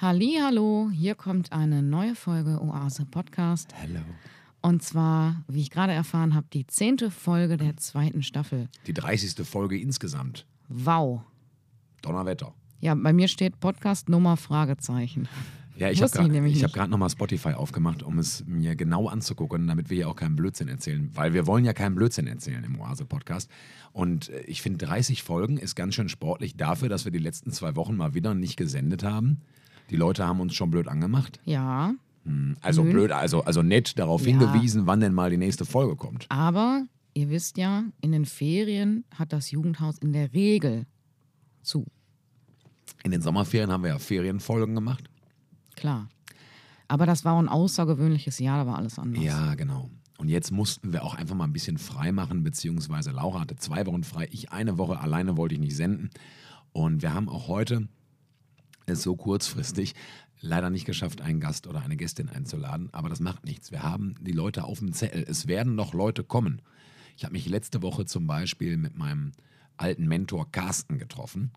Hallo, hier kommt eine neue Folge Oase Podcast. Hello. Und zwar, wie ich gerade erfahren habe, die zehnte Folge der zweiten Staffel. Die 30. Folge insgesamt. Wow. Donnerwetter. Ja, bei mir steht Podcast Nummer Fragezeichen. Ja, ich habe nämlich hab gerade nochmal Spotify aufgemacht, um es mir genau anzugucken, damit wir hier auch keinen Blödsinn erzählen. Weil wir wollen ja keinen Blödsinn erzählen im Oase-Podcast. Und äh, ich finde, 30 Folgen ist ganz schön sportlich dafür, dass wir die letzten zwei Wochen mal wieder nicht gesendet haben. Die Leute haben uns schon blöd angemacht. Ja, Also Nö. blöd, also, also nett darauf Ja. hingewiesen, wann denn mal die nächste Folge kommt. aber ihr wisst ja, in den Ferien hat das Jugendhaus in der Regel zu. In den Sommerferien haben wir ja Ferienfolgen gemacht. Klar. Aber das war ein außergewöhnliches Jahr, da war alles anders. Ja, genau. Und jetzt mussten wir auch einfach mal ein bisschen frei machen, beziehungsweise Laura hatte zwei Wochen frei, ich eine Woche, alleine wollte ich nicht senden. Und wir haben auch heute es so kurzfristig leider nicht geschafft, einen Gast oder eine Gästin einzuladen. Aber das macht nichts. Wir haben die Leute auf dem Zettel. Es werden noch Leute kommen. Ich habe mich letzte Woche zum Beispiel mit meinem alten Mentor Carsten getroffen.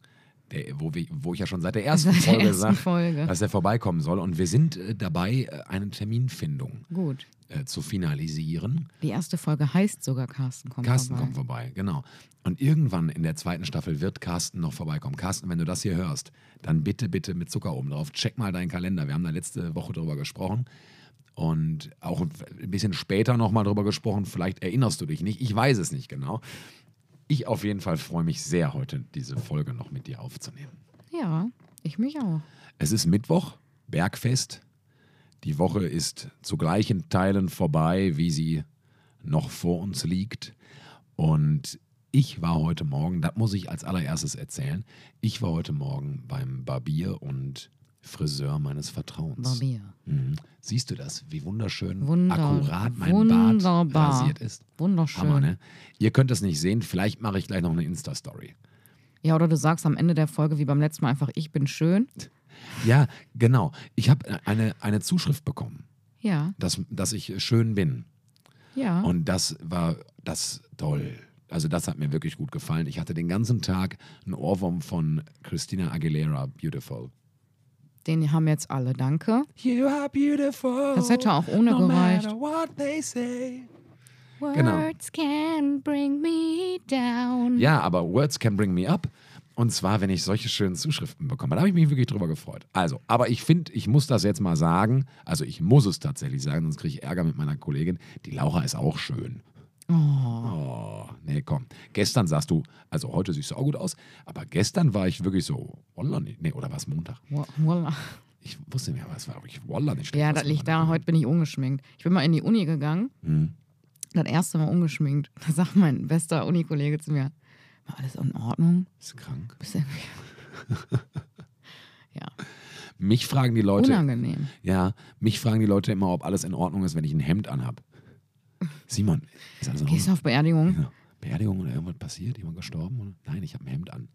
Der, wo, wir, wo ich ja schon seit der ersten Seit der Folge ersten sage, Folge. dass er vorbeikommen soll. Und wir sind äh, dabei, äh, eine Terminfindung Gut. äh, zu finalisieren. Die erste Folge heißt sogar Carsten kommt Carsten vorbei. kommt vorbei, genau. Und irgendwann in der zweiten Staffel wird Carsten noch vorbeikommen. Carsten, wenn du das hier hörst, dann bitte, bitte mit Zucker oben drauf. Check mal deinen Kalender. Wir haben da letzte Woche drüber gesprochen. Und auch ein bisschen später nochmal drüber gesprochen. Vielleicht erinnerst du dich nicht. Ich weiß es nicht genau. Ich auf jeden Fall freue mich sehr, heute diese Folge noch mit dir aufzunehmen. Ja, ich mich auch. Es ist Mittwoch, Bergfest. Die Woche ist zu gleichen Teilen vorbei, wie sie noch vor uns liegt. Und ich war heute Morgen, das muss ich als allererstes erzählen, ich war heute Morgen beim Barbier und Friseur meines Vertrauens. Barbier. Mhm. Siehst du das, wie wunderschön Wunder- akkurat mein wunderbar. Bart rasiert ist? Wunderschön. Hammer, ne? Ihr könnt es nicht sehen, vielleicht mache ich gleich noch eine Insta-Story. Ja, oder du sagst am Ende der Folge wie beim letzten Mal einfach, ich bin schön. Ja, genau. Ich habe eine, eine Zuschrift bekommen. Ja, dass, dass ich schön bin. ja. Und das war das toll. Also das hat mir wirklich gut gefallen. Ich hatte den ganzen Tag einen Ohrwurm von Christina Aguilera, Beautiful. Den haben jetzt alle, danke. You are beautiful. Das hätte auch ohne no gereicht. matter what they say. Genau. Words can bring me down. Ja, aber Words can bring me up. Und zwar, wenn ich solche schönen Zuschriften bekomme. Da habe ich mich wirklich drüber gefreut. Also, aber ich finde, ich muss das jetzt mal sagen. Also, ich muss es tatsächlich sagen, sonst kriege ich Ärger mit meiner Kollegin. Die Laura ist auch schön. Oh, nee, komm. Gestern sahst du, also heute siehst du auch gut aus, aber gestern war ich wirklich so, Wallah, nee, oder war es Montag? Wa- Wallah. Ich wusste nicht, aber es war wirklich Wallah nicht. Ja, was das du liegt daran, heute bin ich ungeschminkt. Ich bin mal in die Uni gegangen, Hm. das erste Mal ungeschminkt. Da sagt mein bester Unikollege zu mir, war alles in Ordnung? Ist krank. Bist irgendwie... ja, Mich fragen die Leute, unangenehm. ja, mich fragen die Leute immer, ob alles in Ordnung ist, wenn ich ein Hemd anhab. Simon, ist in Gehst du auf Beerdigung? Ja. Beerdigung oder irgendwas passiert? Jemand gestorben? Oder? Nein, ich habe ein Hemd an.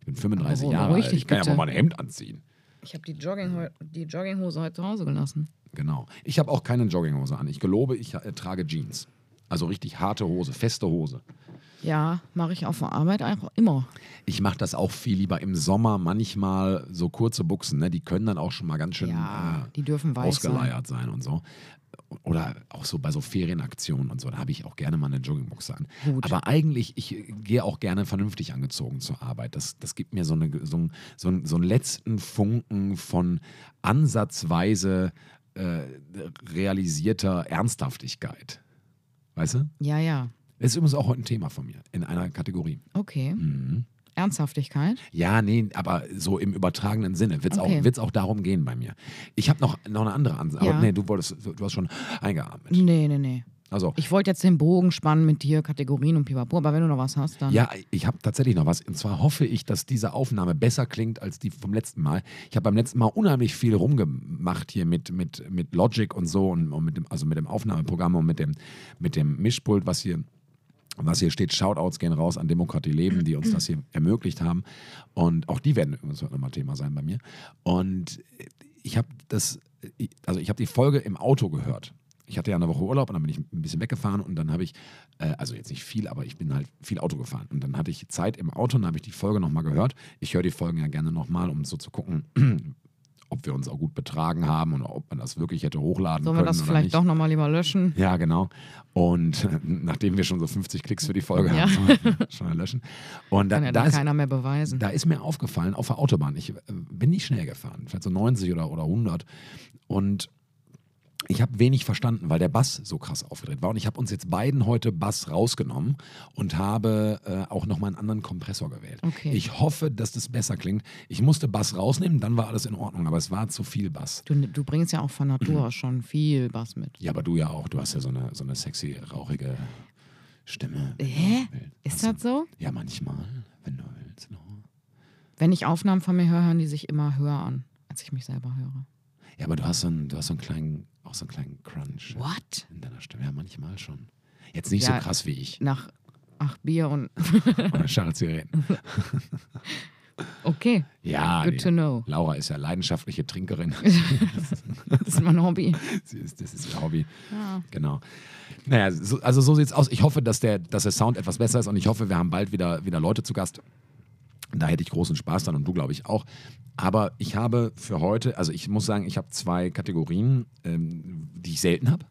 Ich bin 35 Aber Jahre alt. Ich kann ja bitte. mal ein Hemd anziehen. Ich habe die, Jogging die Jogginghose heute zu Hause gelassen. Genau. Ich habe auch keine Jogginghose an. Ich gelobe, ich äh, trage Jeans. Also richtig harte Hose, feste Hose. Ja, mache ich auf der Arbeit einfach immer. Ich mache das auch viel lieber im Sommer, manchmal so kurze Buchsen, ne? die können dann auch schon mal ganz schön Ja, äh, die dürfen weiß sein. ausgeleiert sein. und so. Oder auch so bei so Ferienaktionen und so, da habe ich auch gerne mal eine Joggingbuchse an. Gut. Aber eigentlich, ich gehe auch gerne vernünftig angezogen zur Arbeit. Das, das gibt mir so, eine, so, einen- so, so einen letzten Funken von ansatzweise äh, realisierter Ernsthaftigkeit. Weißt du? Ja, ja. Das ist übrigens auch heute ein Thema von mir in einer Kategorie. Okay. Mhm. Ernsthaftigkeit? Ja, nee, aber so im übertragenen Sinne wird es Okay. auch, wird's auch darum gehen bei mir. Ich habe noch, noch eine andere Ansage. Ja. Aber nee, du wolltest, du hast schon eingeatmet. Nee, nee, nee. Also, Ich wollte jetzt den Bogen spannen mit dir, Kategorien und pipapo, aber wenn du noch was hast, dann. ja, ich habe tatsächlich noch was. Und zwar hoffe ich, dass diese Aufnahme besser klingt als die vom letzten Mal. Ich habe beim letzten Mal unheimlich viel rumgemacht hier mit, mit, mit Logic und so und, und mit dem, also mit dem Aufnahmeprogramm und mit dem, mit dem Mischpult, was hier was hier steht, Shoutouts gehen raus an Demokratie Leben, die uns das hier ermöglicht haben. Und auch die werden übrigens heute nochmal Thema sein bei mir. Und ich habe das, also ich habe die Folge im Auto gehört. Ich hatte ja eine Woche Urlaub und dann bin ich ein bisschen weggefahren und dann habe ich, äh, also jetzt nicht viel, aber ich bin halt viel Auto gefahren. Und dann hatte ich Zeit im Auto und dann habe ich die Folge nochmal gehört. Ich höre die Folgen ja gerne nochmal, um so zu gucken, ob wir uns auch gut betragen haben und ob man das wirklich hätte hochladen Sollen wir können das vielleicht nicht. doch nochmal lieber löschen? Ja, genau. Und äh, nachdem wir schon so 50 Klicks für die Folge Ja. haben, schon löschen. Und da, Kann ja da, ist, keiner mehr beweisen. da ist mir aufgefallen, auf der Autobahn, ich äh, bin nicht schnell gefahren, vielleicht so 90 oder, oder 100. Und ich habe wenig verstanden, weil der Bass so krass aufgedreht war. Und ich habe uns jetzt beiden heute Bass rausgenommen und habe äh, auch nochmal einen anderen Kompressor gewählt. Okay. Ich hoffe, dass das besser klingt. Ich musste Bass rausnehmen, dann war alles in Ordnung, aber es war zu viel Bass. Du, du bringst ja auch von Natur aus schon viel Bass mit. Ja, aber du ja auch. Du hast ja so eine, so eine sexy, rauchige Stimme. Hä? Ist das so? Ja, manchmal, wenn du willst. No. Wenn ich Aufnahmen von mir höre, hören die sich immer höher an, als ich mich selber höre. Ja, aber du hast so einen, du hast so einen kleinen, auch so einen kleinen Crunch What? in deiner Stimme. Ja, manchmal schon. Jetzt nicht Ja. so krass wie ich. Nach acht Bier und Oder Charles Zigaretten. okay, Ja, good die, to know. Laura ist ja leidenschaftliche Trinkerin. Das ist mein Hobby. Sie ist, das ist ihr Hobby. Ja. Genau. Naja, so, also so sieht's aus. Ich hoffe, dass der, dass der Sound etwas besser ist und ich hoffe, wir haben bald wieder, wieder Leute zu Gast. Da hätte ich großen Spaß dran und du, glaube ich, auch. Aber ich habe für heute, also ich muss sagen, ich habe zwei Kategorien, ähm, die ich selten habe.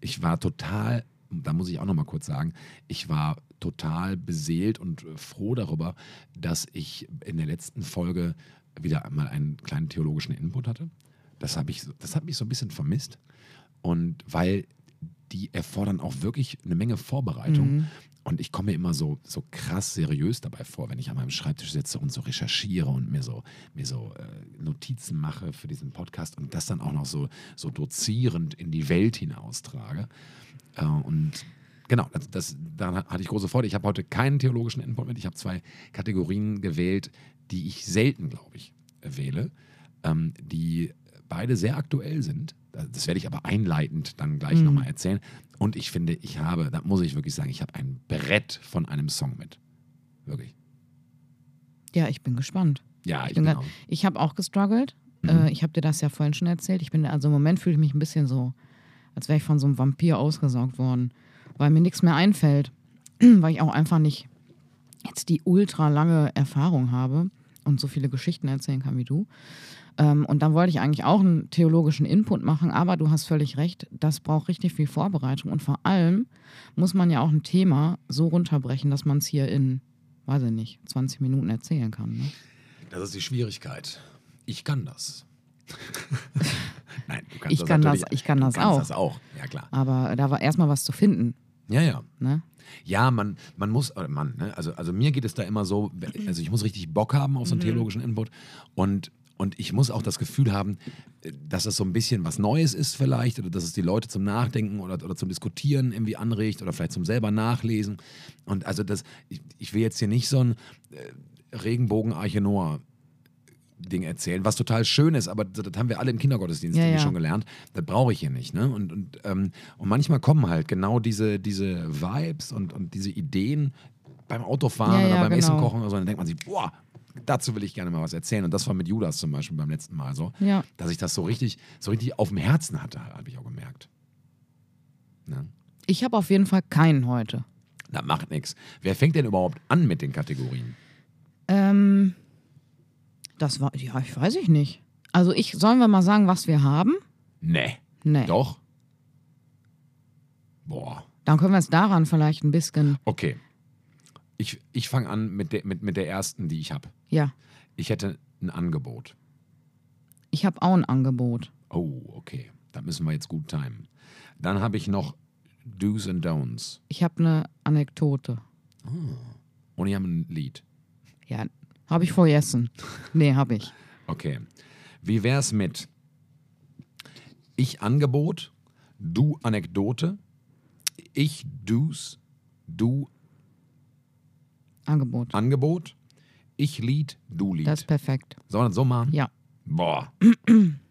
Ich war total, da muss ich auch noch mal kurz sagen, ich war total beseelt und äh, froh darüber, dass ich in der letzten Folge wieder einmal einen kleinen theologischen Input hatte. Das, ich, das hat mich so ein bisschen vermisst. Und weil die erfordern auch wirklich eine Menge Vorbereitung. Und ich komme mir immer so, so krass seriös dabei vor, wenn ich an meinem Schreibtisch sitze und so recherchiere und mir so, mir so äh, Notizen mache für diesen Podcast und das dann auch noch so, so dozierend in die Welt hinaustrage. Äh, und genau, das, das, da hatte ich große Freude. Ich habe heute keinen theologischen Input mit. Ich habe zwei Kategorien gewählt, die ich selten, glaube ich, wähle, ähm, die beide sehr aktuell sind. Das werde ich aber einleitend dann gleich Mhm. nochmal erzählen. Und ich finde, ich habe, da muss ich wirklich sagen, ich habe ein Brett von einem Song mit. Wirklich. Ja, ich bin gespannt. Ja, ich Ich, bin grad- auch. ich habe auch gestruggelt. Mhm. Äh, ich habe dir das ja vorhin schon erzählt. Ich bin, also im Moment fühle ich mich ein bisschen so, als wäre ich von so einem Vampir ausgesaugt worden, weil mir nichts mehr einfällt, weil ich auch einfach nicht jetzt die ultra lange Erfahrung habe und so viele Geschichten erzählen kann wie du. Ähm, und dann wollte ich eigentlich auch einen theologischen Input machen, aber du hast völlig recht, das braucht richtig viel Vorbereitung und vor allem muss man ja auch ein Thema so runterbrechen, dass man es hier in, weiß ich nicht, 20 Minuten erzählen kann. Ne? Das ist die Schwierigkeit. Ich kann das. Nein, du kannst Ich das kann das- ich kann das auch. das auch. Ja, klar. Aber da war erstmal was zu finden. Ja, ja. Ne? Ja, man, man muss, äh, Mann, ne? also, also mir geht es da immer so, also ich muss richtig Bock haben auf so einen theologischen Input und, und ich muss auch das Gefühl haben, dass es so ein bisschen was Neues ist vielleicht oder dass es die Leute zum Nachdenken oder, oder zum Diskutieren irgendwie anregt oder vielleicht zum selber Nachlesen. Und also das, ich, ich will jetzt hier nicht so ein äh, Regenbogen-Arche Noah Ding erzählen, was total schön ist, aber das, das haben wir alle im Kindergottesdienst Ja, ja. schon gelernt. Das brauche ich hier nicht. Ne? Und, und, ähm, und manchmal kommen halt genau diese, diese Vibes und, und diese Ideen beim Autofahren Ja, oder beim genau. Essen kochen oder so. Dann denkt man sich, boah, dazu will ich gerne mal was erzählen. Und das war mit Judas zum Beispiel beim letzten Mal so, Ja. dass ich das so richtig, so richtig auf dem Herzen hatte, habe ich auch gemerkt. Ne? Ich habe auf jeden Fall keinen heute. Na, macht nichts. Wer fängt denn überhaupt an mit den Kategorien? Ähm, das war, ja, ich weiß ich nicht. Also ich, sollen wir mal sagen, was wir haben? Nee. Nee. Doch? Boah. Dann können wir es daran vielleicht ein bisschen, Okay. Ich, ich fange an mit der, mit, mit der ersten, die ich habe. Ja. Ich hätte ein Angebot. Ich habe auch ein Angebot. Oh, okay. Da müssen wir jetzt gut timen. Dann habe ich noch Do's and Don'ts. Ich habe eine Anekdote. Und ich habe ein Lied. Ja, habe ich vergessen. Nee, habe ich. Okay. Wie wär's mit ich Angebot, du Anekdote, ich Do's, du Angebot. Angebot, ich Lied, du Lied. Das ist perfekt. Sollen wir das so machen? Ja. Boah.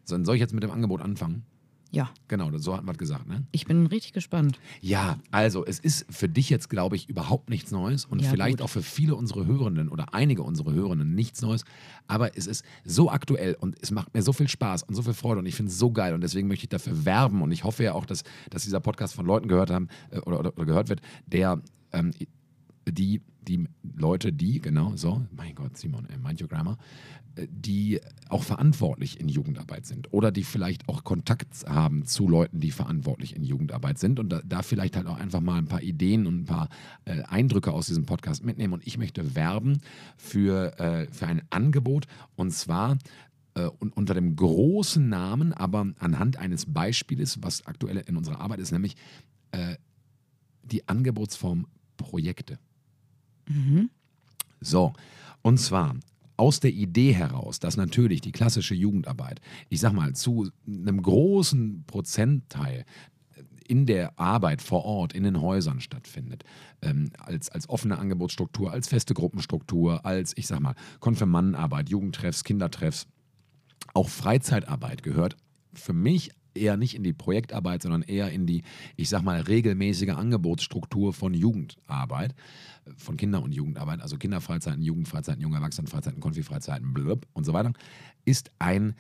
So, Soll ich jetzt mit dem Angebot anfangen? Ja. Genau, so hatten wir gesagt, ne? Ich bin richtig gespannt. Ja, also es ist für dich jetzt, glaube ich, überhaupt nichts Neues und Ja, vielleicht gut. auch für viele unserer Hörenden oder einige unserer Hörenden nichts Neues. Aber es ist so aktuell und es macht mir so viel Spaß und so viel Freude und ich finde es so geil und deswegen möchte ich dafür werben und ich hoffe ja auch, dass, dass dieser Podcast von Leuten gehört haben äh, oder, oder, oder gehört wird, der ähm, die die Leute, die, genau so, mein Gott, Simon, äh, mind your grammar, äh, die auch verantwortlich in Jugendarbeit sind oder die vielleicht auch Kontakt haben zu Leuten, die verantwortlich in Jugendarbeit sind und da, da vielleicht halt auch einfach mal ein paar Ideen und ein paar äh, Eindrücke aus diesem Podcast mitnehmen. Und ich möchte werben für, äh, für ein Angebot und zwar äh, unter dem großen Namen, aber anhand eines Beispieles, was aktuell in unserer Arbeit ist, nämlich die Angebotsform Projekte. Mhm. So, und zwar aus der Idee heraus, dass natürlich die klassische Jugendarbeit, ich sag mal, zu einem großen Prozentteil in der Arbeit vor Ort, in den Häusern stattfindet, ähm, als, als offene Angebotsstruktur, als feste Gruppenstruktur, als, ich sag mal, Konfirmandenarbeit, Jugendtreffs, Kindertreffs, auch Freizeitarbeit gehört für mich eher nicht in die Projektarbeit, sondern eher in die, ich sag mal, regelmäßige Angebotsstruktur von Jugendarbeit, von Kinder- und Jugendarbeit, also Kinderfreizeiten, Jugendfreizeiten, junge Erwachsenenfreizeiten, Konfifreizeiten, blub und so weiter, ist ein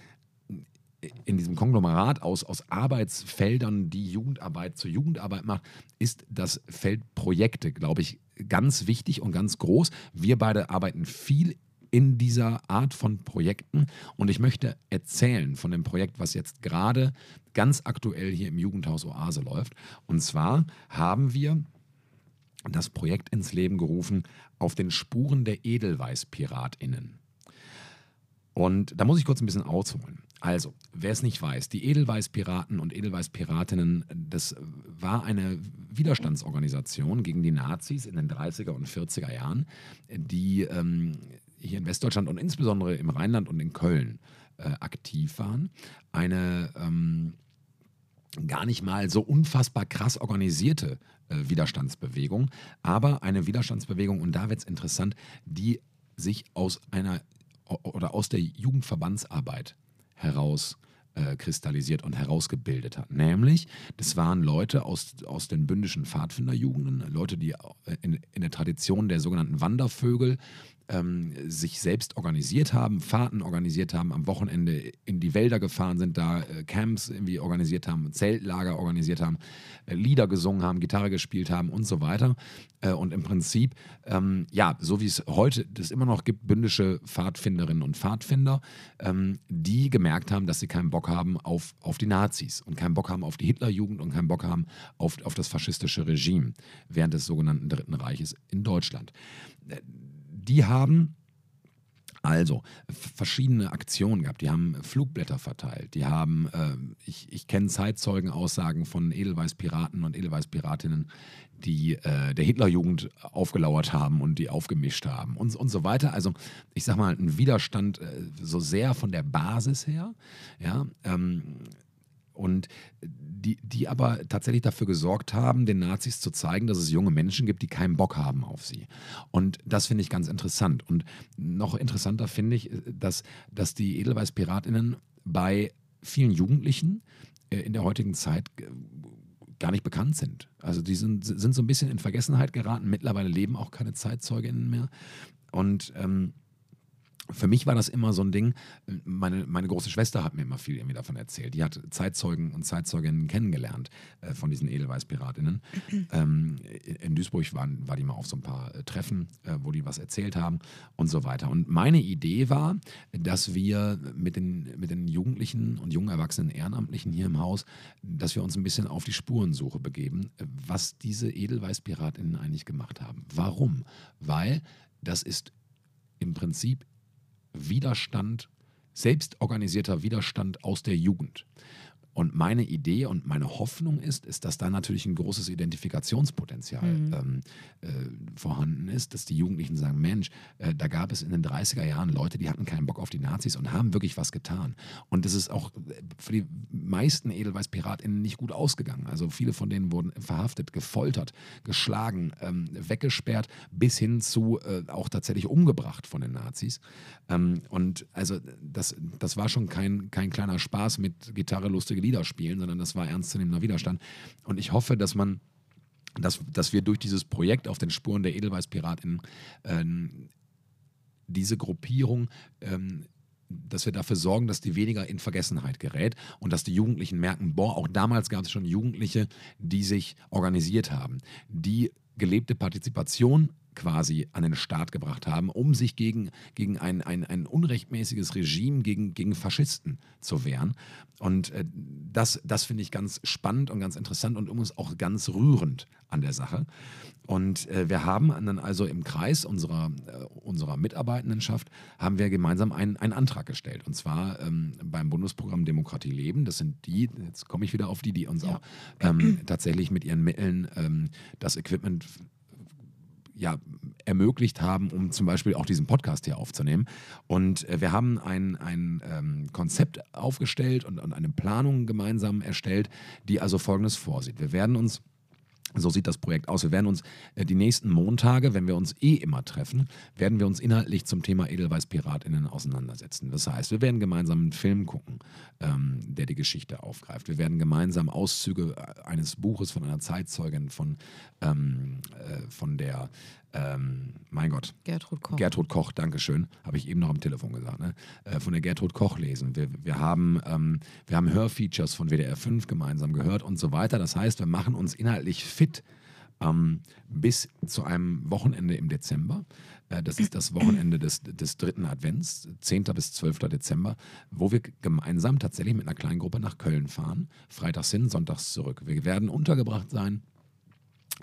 in diesem Konglomerat aus, aus Arbeitsfeldern, die Jugendarbeit zur Jugendarbeit macht, ist das Feld Projekte, glaube ich, ganz wichtig und ganz groß. Wir beide arbeiten viel in dieser Art von Projekten. Und ich möchte erzählen von dem Projekt, was jetzt gerade ganz aktuell hier im Jugendhaus Oase läuft. Und zwar haben wir das Projekt ins Leben gerufen auf den Spuren der Edelweiß-PiratInnen. Und da muss ich kurz ein bisschen ausholen. Also, wer es nicht weiß, die Edelweiß-Piraten und Edelweiß-Piratinnen, das war eine Widerstandsorganisation gegen die Nazis in den 30er und 40er Jahren, die ähm, hier in Westdeutschland und insbesondere im Rheinland und in Köln äh, aktiv waren. Eine ähm, gar nicht mal so unfassbar krass organisierte äh, Widerstandsbewegung, aber eine Widerstandsbewegung, und da wird es interessant, die sich aus einer oder aus der Jugendverbandsarbeit heraus äh, kristallisiert und herausgebildet hat. Nämlich, das waren Leute aus, aus den bündischen Pfadfinderjugenden, Leute, die äh, in, in der Tradition der sogenannten Wandervögel ähm, sich selbst organisiert haben, Fahrten organisiert haben, am Wochenende in die Wälder gefahren sind, da äh, Camps irgendwie organisiert haben, Zeltlager organisiert haben, äh, Lieder gesungen haben, Gitarre gespielt haben und so weiter. Äh, und im Prinzip, ähm, ja, so wie es heute das immer noch gibt, bündische Pfadfinderinnen und Pfadfinder, ähm, die gemerkt haben, dass sie keinen Bock haben auf, auf die Nazis und keinen Bock haben auf die Hitlerjugend und keinen Bock haben auf, auf das faschistische Regime während des sogenannten Dritten Reiches in Deutschland äh, die haben also verschiedene Aktionen gehabt. Die haben Flugblätter verteilt. Die haben, äh, ich, ich kenne Zeitzeugenaussagen von Edelweiß-Piraten und Edelweiß-Piratinnen, die äh, der Hitlerjugend aufgelauert haben und die aufgemischt haben und, und so weiter. Also ich sag mal, ein Widerstand äh, so sehr von der Basis her. Ja, ähm, und die, die aber tatsächlich dafür gesorgt haben, den Nazis zu zeigen, dass es junge Menschen gibt, die keinen Bock haben auf sie. Und das finde ich ganz interessant. Und noch interessanter finde ich, dass, dass die Edelweiß-PiratInnen bei vielen Jugendlichen äh, in der heutigen Zeit gar nicht bekannt sind. Also die sind, sind so ein bisschen in Vergessenheit geraten. Mittlerweile leben auch keine Zeitzeuginnen mehr. Und ähm, für mich war das immer so ein Ding, meine, meine große Schwester hat mir immer viel irgendwie davon erzählt. Die hat Zeitzeugen und Zeitzeuginnen kennengelernt äh, von diesen Edelweiß-Piratinnen. ähm, in Duisburg waren, war die mal auf so ein paar äh, Treffen, äh, wo die was erzählt haben und so weiter. Und meine Idee war, dass wir mit den, mit den Jugendlichen und jungen Erwachsenen Ehrenamtlichen hier im Haus, dass wir uns ein bisschen auf die Spurensuche begeben, was diese Edelweiß-Piratinnen eigentlich gemacht haben. Warum? Weil das ist im Prinzip Widerstand, selbstorganisierter Widerstand aus der Jugend. Und meine Idee und meine Hoffnung ist, ist, dass da natürlich ein großes Identifikationspotenzial mhm. ähm, äh, vorhanden ist, dass die Jugendlichen sagen, Mensch, äh, da gab es in den 30er Jahren Leute, die hatten keinen Bock auf die Nazis und haben wirklich was getan. Und das ist auch für die meisten Edelweiß-PiratInnen nicht gut ausgegangen. Also viele von denen wurden verhaftet, gefoltert, geschlagen, ähm, weggesperrt, bis hin zu äh, auch tatsächlich umgebracht von den Nazis. Ähm, und also das, das war schon kein, kein kleiner Spaß mit Gitarre, lustige Lieder Lieder spielen, sondern das war ernstzunehmender Widerstand. Und ich hoffe, dass man, dass, dass wir durch dieses Projekt auf den Spuren der Edelweiß-PiratInnen ähm, diese Gruppierung ähm, dass wir dafür sorgen, dass die weniger in Vergessenheit gerät und dass die Jugendlichen merken, boah, auch damals gab es schon Jugendliche, die sich organisiert haben, die gelebte Partizipation quasi an den Start gebracht haben, um sich gegen, gegen ein, ein, ein unrechtmäßiges Regime, gegen, gegen Faschisten zu wehren. Und äh, das, das finde ich ganz spannend und ganz interessant und übrigens auch ganz rührend an der Sache. Und äh, wir haben dann also im Kreis unserer, äh, unserer Mitarbeitendenschaft haben wir gemeinsam einen, einen Antrag gestellt. Und zwar ähm, beim Bundesprogramm Demokratie leben. Das sind die, jetzt komme ich wieder auf die, die uns ja. auch ähm, tatsächlich mit ihren Mitteln ähm, das Equipment ja, ermöglicht haben, um zum Beispiel auch diesen Podcast hier aufzunehmen. Und äh, wir haben ein, ein ähm, Konzept aufgestellt und, und eine Planung gemeinsam erstellt, die also Folgendes vorsieht. Wir werden uns so sieht das Projekt aus. Wir werden uns äh, die nächsten Montage, wenn wir uns eh immer treffen, werden wir uns inhaltlich zum Thema Edelweiß-PiratInnen auseinandersetzen. Das heißt, wir werden gemeinsam einen Film gucken, ähm, der die Geschichte aufgreift. Wir werden gemeinsam Auszüge äh, eines Buches von einer Zeitzeugin von, ähm, äh, von der ähm, mein Gott. Gertrud Koch. Gertrud Koch, Dankeschön. Habe ich eben noch am Telefon gesagt. Ne? Äh, von der Gertrud Koch lesen. Wir, wir, haben, ähm, wir haben Hörfeatures von WDR 5 gemeinsam gehört und so weiter. Das heißt, wir machen uns inhaltlich fit ähm, bis zu einem Wochenende im Dezember. Äh, das ist das Wochenende des, des dritten Advents, 10. bis 12. Dezember, wo wir gemeinsam tatsächlich mit einer kleinen Gruppe nach Köln fahren. Freitags hin, sonntags zurück. Wir werden untergebracht sein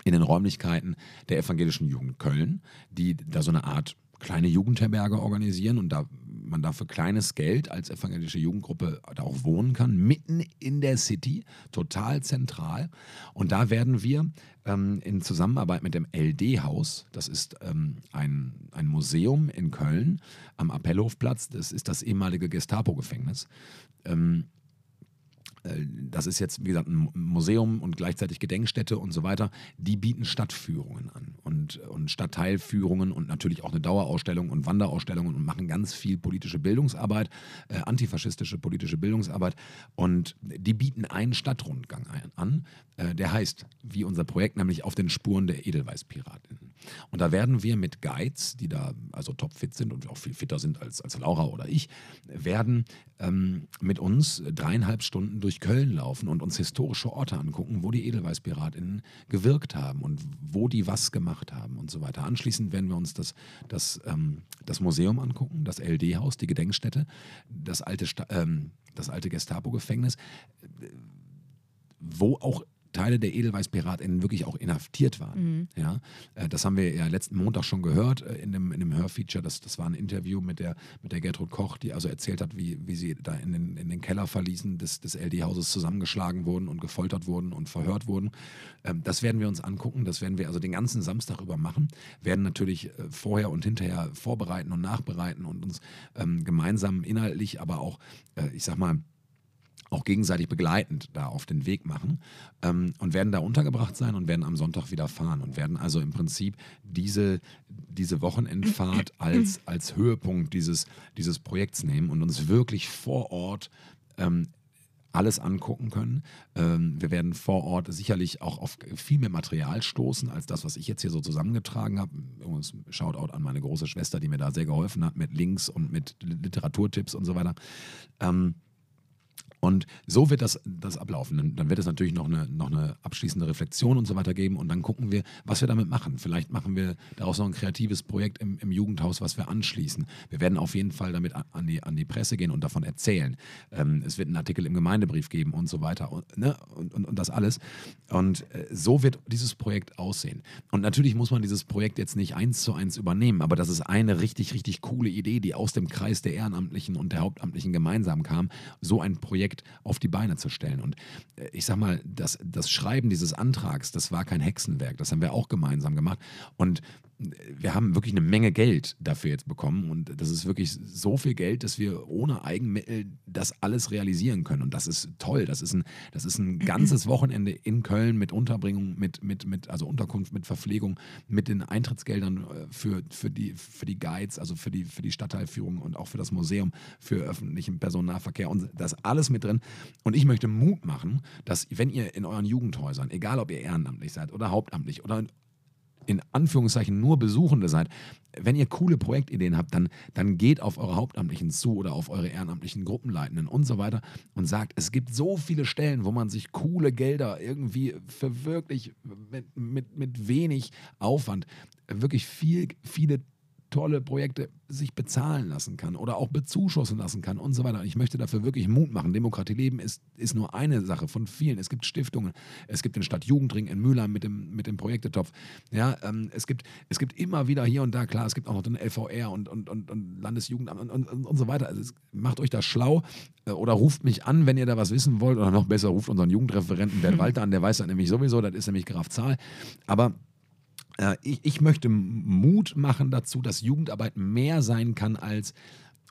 in den Räumlichkeiten der evangelischen Jugend Köln, die da so eine Art kleine Jugendherberge organisieren und da man da für kleines Geld als evangelische Jugendgruppe da auch wohnen kann, mitten in der City, total zentral. Und da werden wir ähm, in Zusammenarbeit mit dem LD-Haus, das ist ähm, ein, ein Museum in Köln am Appellhofplatz, das ist das ehemalige Gestapo-Gefängnis, ähm, äh, das ist jetzt, wie gesagt, ein Museum und gleichzeitig Gedenkstätte und so weiter, die bieten Stadtführungen an und, und Stadtteilführungen und natürlich auch eine Dauerausstellung und Wanderausstellungen und machen ganz viel politische Bildungsarbeit, äh, antifaschistische politische Bildungsarbeit. Und die bieten einen Stadtrundgang an, äh, der heißt, wie unser Projekt, nämlich auf den Spuren der Edelweißpiraten. Und da werden wir mit Guides, die da also topfit sind und auch viel fitter sind als, als Laura oder ich, werden ähm, mit uns dreieinhalb Stunden durch Köln laufen und uns historische Orte angucken, wo die Edelweißpiratinnen gewirkt haben und wo die was gemacht haben und so weiter. Anschließend werden wir uns das, das, ähm, das Museum angucken, das LD-Haus, die Gedenkstätte, das alte, ähm, das alte Gestapo-Gefängnis, wo auch Teile der EdelweißPiratInnen wirklich auch inhaftiert waren. Mhm. Ja, äh, das haben wir ja letzten Montag schon gehört äh, in dem, in dem Hörfeature. Das, das war ein Interview mit der, mit der Gertrud Koch, die also erzählt hat, wie, wie sie da in den, in den Keller verließen des, des LD-Hauses zusammengeschlagen wurden und gefoltert wurden und verhört wurden. Ähm, das werden wir uns angucken. Das werden wir also den ganzen Samstag über machen. Werden natürlich äh, vorher und hinterher vorbereiten und nachbereiten und uns ähm, gemeinsam inhaltlich, aber auch, ich sag mal, auch gegenseitig begleitend da auf den Weg machen ähm, und werden da untergebracht sein und werden am Sonntag wieder fahren und werden also im Prinzip diese, diese Wochenendfahrt als, als Höhepunkt dieses, dieses Projekts nehmen und uns wirklich vor Ort ähm, alles angucken können. Ähm, wir werden vor Ort sicherlich auch auf viel mehr Material stoßen, als das, was ich jetzt hier so zusammengetragen habe. Übrigens, Shoutout an meine große Schwester, die mir da sehr geholfen hat mit Links und mit Literaturtipps und so weiter. Und so wird das, das ablaufen. Dann wird es natürlich noch eine, noch eine abschließende Reflexion und so weiter geben und dann gucken wir, was wir damit machen. Vielleicht machen wir daraus noch ein kreatives Projekt im, im Jugendhaus, was wir anschließen. Wir werden auf jeden Fall damit an die, an die Presse gehen und davon erzählen. Ähm, es wird einen Artikel im Gemeindebrief geben und so weiter und, ne? und, und, und das alles. Und äh, so wird dieses Projekt aussehen. Und natürlich muss man dieses Projekt jetzt nicht eins zu eins übernehmen, aber das ist eine richtig, richtig coole Idee, die aus dem Kreis der Ehrenamtlichen und der Hauptamtlichen gemeinsam kam. So ein Projekt Projekt auf die Beine zu stellen. Und äh, ich sag mal, das, das Schreiben dieses Antrags, das war kein Hexenwerk, das haben wir auch gemeinsam gemacht. Und wir haben wirklich eine Menge Geld dafür jetzt bekommen und das ist wirklich so viel Geld, dass wir ohne Eigenmittel das alles realisieren können und das ist toll. Das ist ein, das ist ein ganzes Wochenende in Köln mit Unterbringung, mit, mit, mit also Unterkunft, mit Verpflegung, mit den Eintrittsgeldern äh, für, für, die, für die Guides, also für die, für die Stadtteilführung und auch für das Museum, für öffentlichen Personennahverkehr und das alles mit drin. Und ich möchte Mut machen, dass wenn ihr in euren Jugendhäusern, egal ob ihr ehrenamtlich seid oder hauptamtlich oder in Anführungszeichen nur Besuchende seid, wenn ihr coole Projektideen habt, dann, dann geht auf eure Hauptamtlichen zu oder auf eure ehrenamtlichen Gruppenleitenden und so weiter und sagt, es gibt so viele Stellen, wo man sich coole Gelder irgendwie für wirklich mit, mit, mit wenig Aufwand wirklich viel, viele tolle Projekte sich bezahlen lassen kann oder auch bezuschussen lassen kann und so weiter. Und ich möchte dafür wirklich Mut machen. Demokratie leben ist, ist nur eine Sache von vielen. Es gibt Stiftungen, es gibt den Stadtjugendring in Mülheim mit dem, mit dem Projektetopf. Ja, ähm, es, gibt, es gibt immer wieder hier und da, klar, es gibt auch noch den LVR und, und, und, und Landesjugendamt und, und, und, so weiter. Also es, macht euch das schlau äh, oder ruft mich an, wenn ihr da was wissen wollt oder noch besser, ruft unseren Jugendreferenten Bert Walter an, der weiß das nämlich sowieso, das ist nämlich Graf Zahl. Aber ich, ich möchte Mut machen dazu, dass Jugendarbeit mehr sein kann als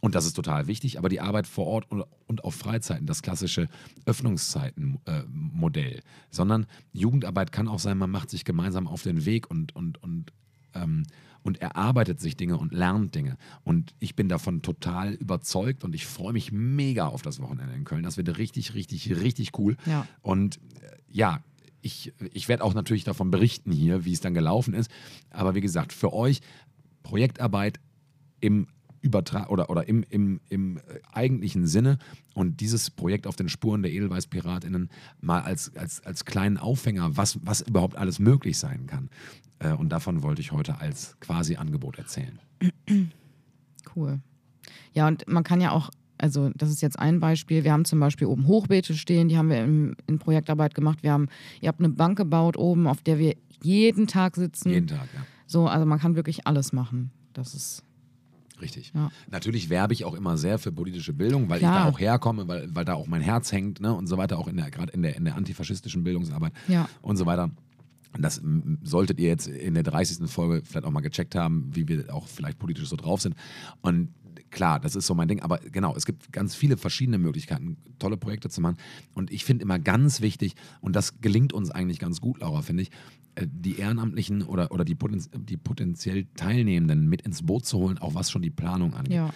und das ist total wichtig, aber die Arbeit vor Ort und, und auf Freizeiten, das klassische Öffnungszeitenmodell, äh, sondern Jugendarbeit kann auch sein, man macht sich gemeinsam auf den Weg und, und, und, ähm, und erarbeitet sich Dinge und lernt Dinge. Und ich bin davon total überzeugt und ich freue mich mega auf das Wochenende in Köln. Das wird richtig, richtig, richtig cool. Ja. Und äh, ja, ich, ich werde auch natürlich davon berichten hier, wie es dann gelaufen ist. Aber wie gesagt, für euch Projektarbeit im Übertrag oder, oder im, im, im eigentlichen Sinne und dieses Projekt auf den Spuren der Edelweiß-PiratInnen mal als, als, als kleinen Aufhänger, was, was überhaupt alles möglich sein kann. Äh, und davon wollte ich heute als quasi Angebot erzählen. Cool. Ja, und man kann ja auch also das ist jetzt ein Beispiel. Wir haben zum Beispiel oben Hochbeete stehen, die haben wir in, in Projektarbeit gemacht. Wir haben, ihr habt eine Bank gebaut oben, auf der wir jeden Tag sitzen. Jeden Tag, ja. So, also man kann wirklich alles machen. Das ist Richtig. Ja. Natürlich werbe ich auch immer sehr für politische Bildung, weil Klar. ich da auch herkomme, weil, weil da auch mein Herz hängt ne, und so weiter, auch in der, gerade in der, in der antifaschistischen Bildungsarbeit Ja. und so weiter. Das solltet ihr jetzt in der 30. Folge vielleicht auch mal gecheckt haben, wie wir auch vielleicht politisch so drauf sind. Und klar, das ist so mein Ding. Aber genau, es gibt ganz viele verschiedene Möglichkeiten, tolle Projekte zu machen. Und ich finde immer ganz wichtig, und das gelingt uns eigentlich ganz gut, Laura, finde ich, äh, die Ehrenamtlichen oder, oder die, potenz die potenziell Teilnehmenden mit ins Boot zu holen, auch was schon die Planung angeht. ja.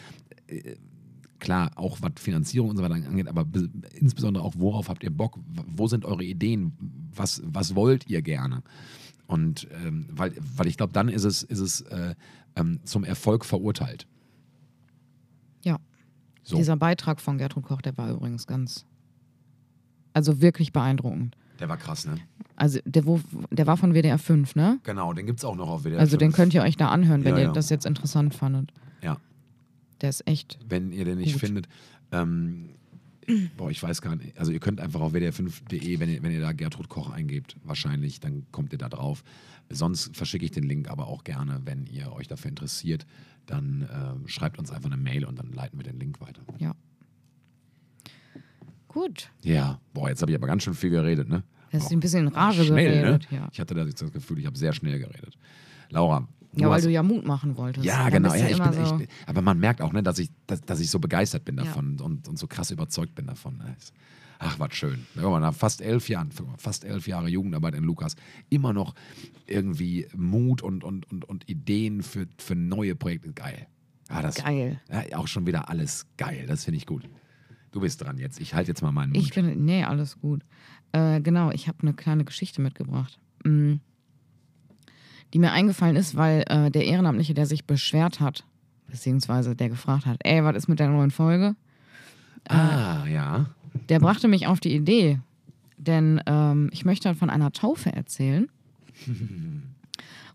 Klar, auch was Finanzierung und so weiter angeht, aber be- insbesondere auch, worauf habt ihr Bock? Wo sind eure Ideen? Was, was wollt ihr gerne? Und ähm, weil, weil ich glaube, dann ist es, ist es äh, ähm, zum Erfolg verurteilt. Ja. So. Dieser Beitrag von Gertrud Koch, der war übrigens ganz, also wirklich beeindruckend. Der war krass, ne? Also der, wo, der war von WDR 5, ne? Genau, den gibt es auch noch auf WDR Also den 5. könnt ihr euch da anhören, wenn Ja, ihr ja. das jetzt interessant fandet. Ja, Der ist echt. wenn ihr den nicht Gut. findet. Ähm, boah, ich weiß gar nicht. Also ihr könnt einfach auf wdr5.de, wenn ihr, wenn ihr da Gertrud Koch eingebt, wahrscheinlich, dann kommt ihr da drauf. Sonst verschicke ich den Link aber auch gerne, wenn ihr euch dafür interessiert. Dann äh, schreibt uns einfach eine Mail und dann leiten wir den Link weiter. Ja. Gut. Ja, boah, jetzt habe ich aber ganz schön viel geredet, ne? Das ist Boah, ein bisschen in Rage schnell, geredet. ne? Ja. Ich hatte jetzt das Gefühl, ich habe sehr schnell geredet. Laura. Ja, weil du ja Mut machen wolltest. Ja, Dann genau. Ja, ich bin, so, ich, aber man merkt auch, ne, dass, ich, dass, dass ich so begeistert bin Ja. davon und, und so krass überzeugt bin davon. Ach, was schön. Nach fast elf Jahren, fast elf Jahre Jugendarbeit in Lukas, immer noch irgendwie Mut und, und, und, und Ideen für, für neue Projekte. Geil. Ja, das, Geil. Ja, auch schon wieder alles geil. Das finde ich gut. Du bist dran jetzt. Ich halte jetzt mal meinen Mund. Ich bin, nee, alles gut. Äh, genau, ich habe eine kleine Geschichte mitgebracht, mm, die mir eingefallen ist, weil äh, der Ehrenamtliche, der sich beschwert hat, beziehungsweise der gefragt hat, ey, was ist mit der neuen Folge? ah, ja. Der brachte mich auf die Idee, denn ähm, ich möchte von einer Taufe erzählen.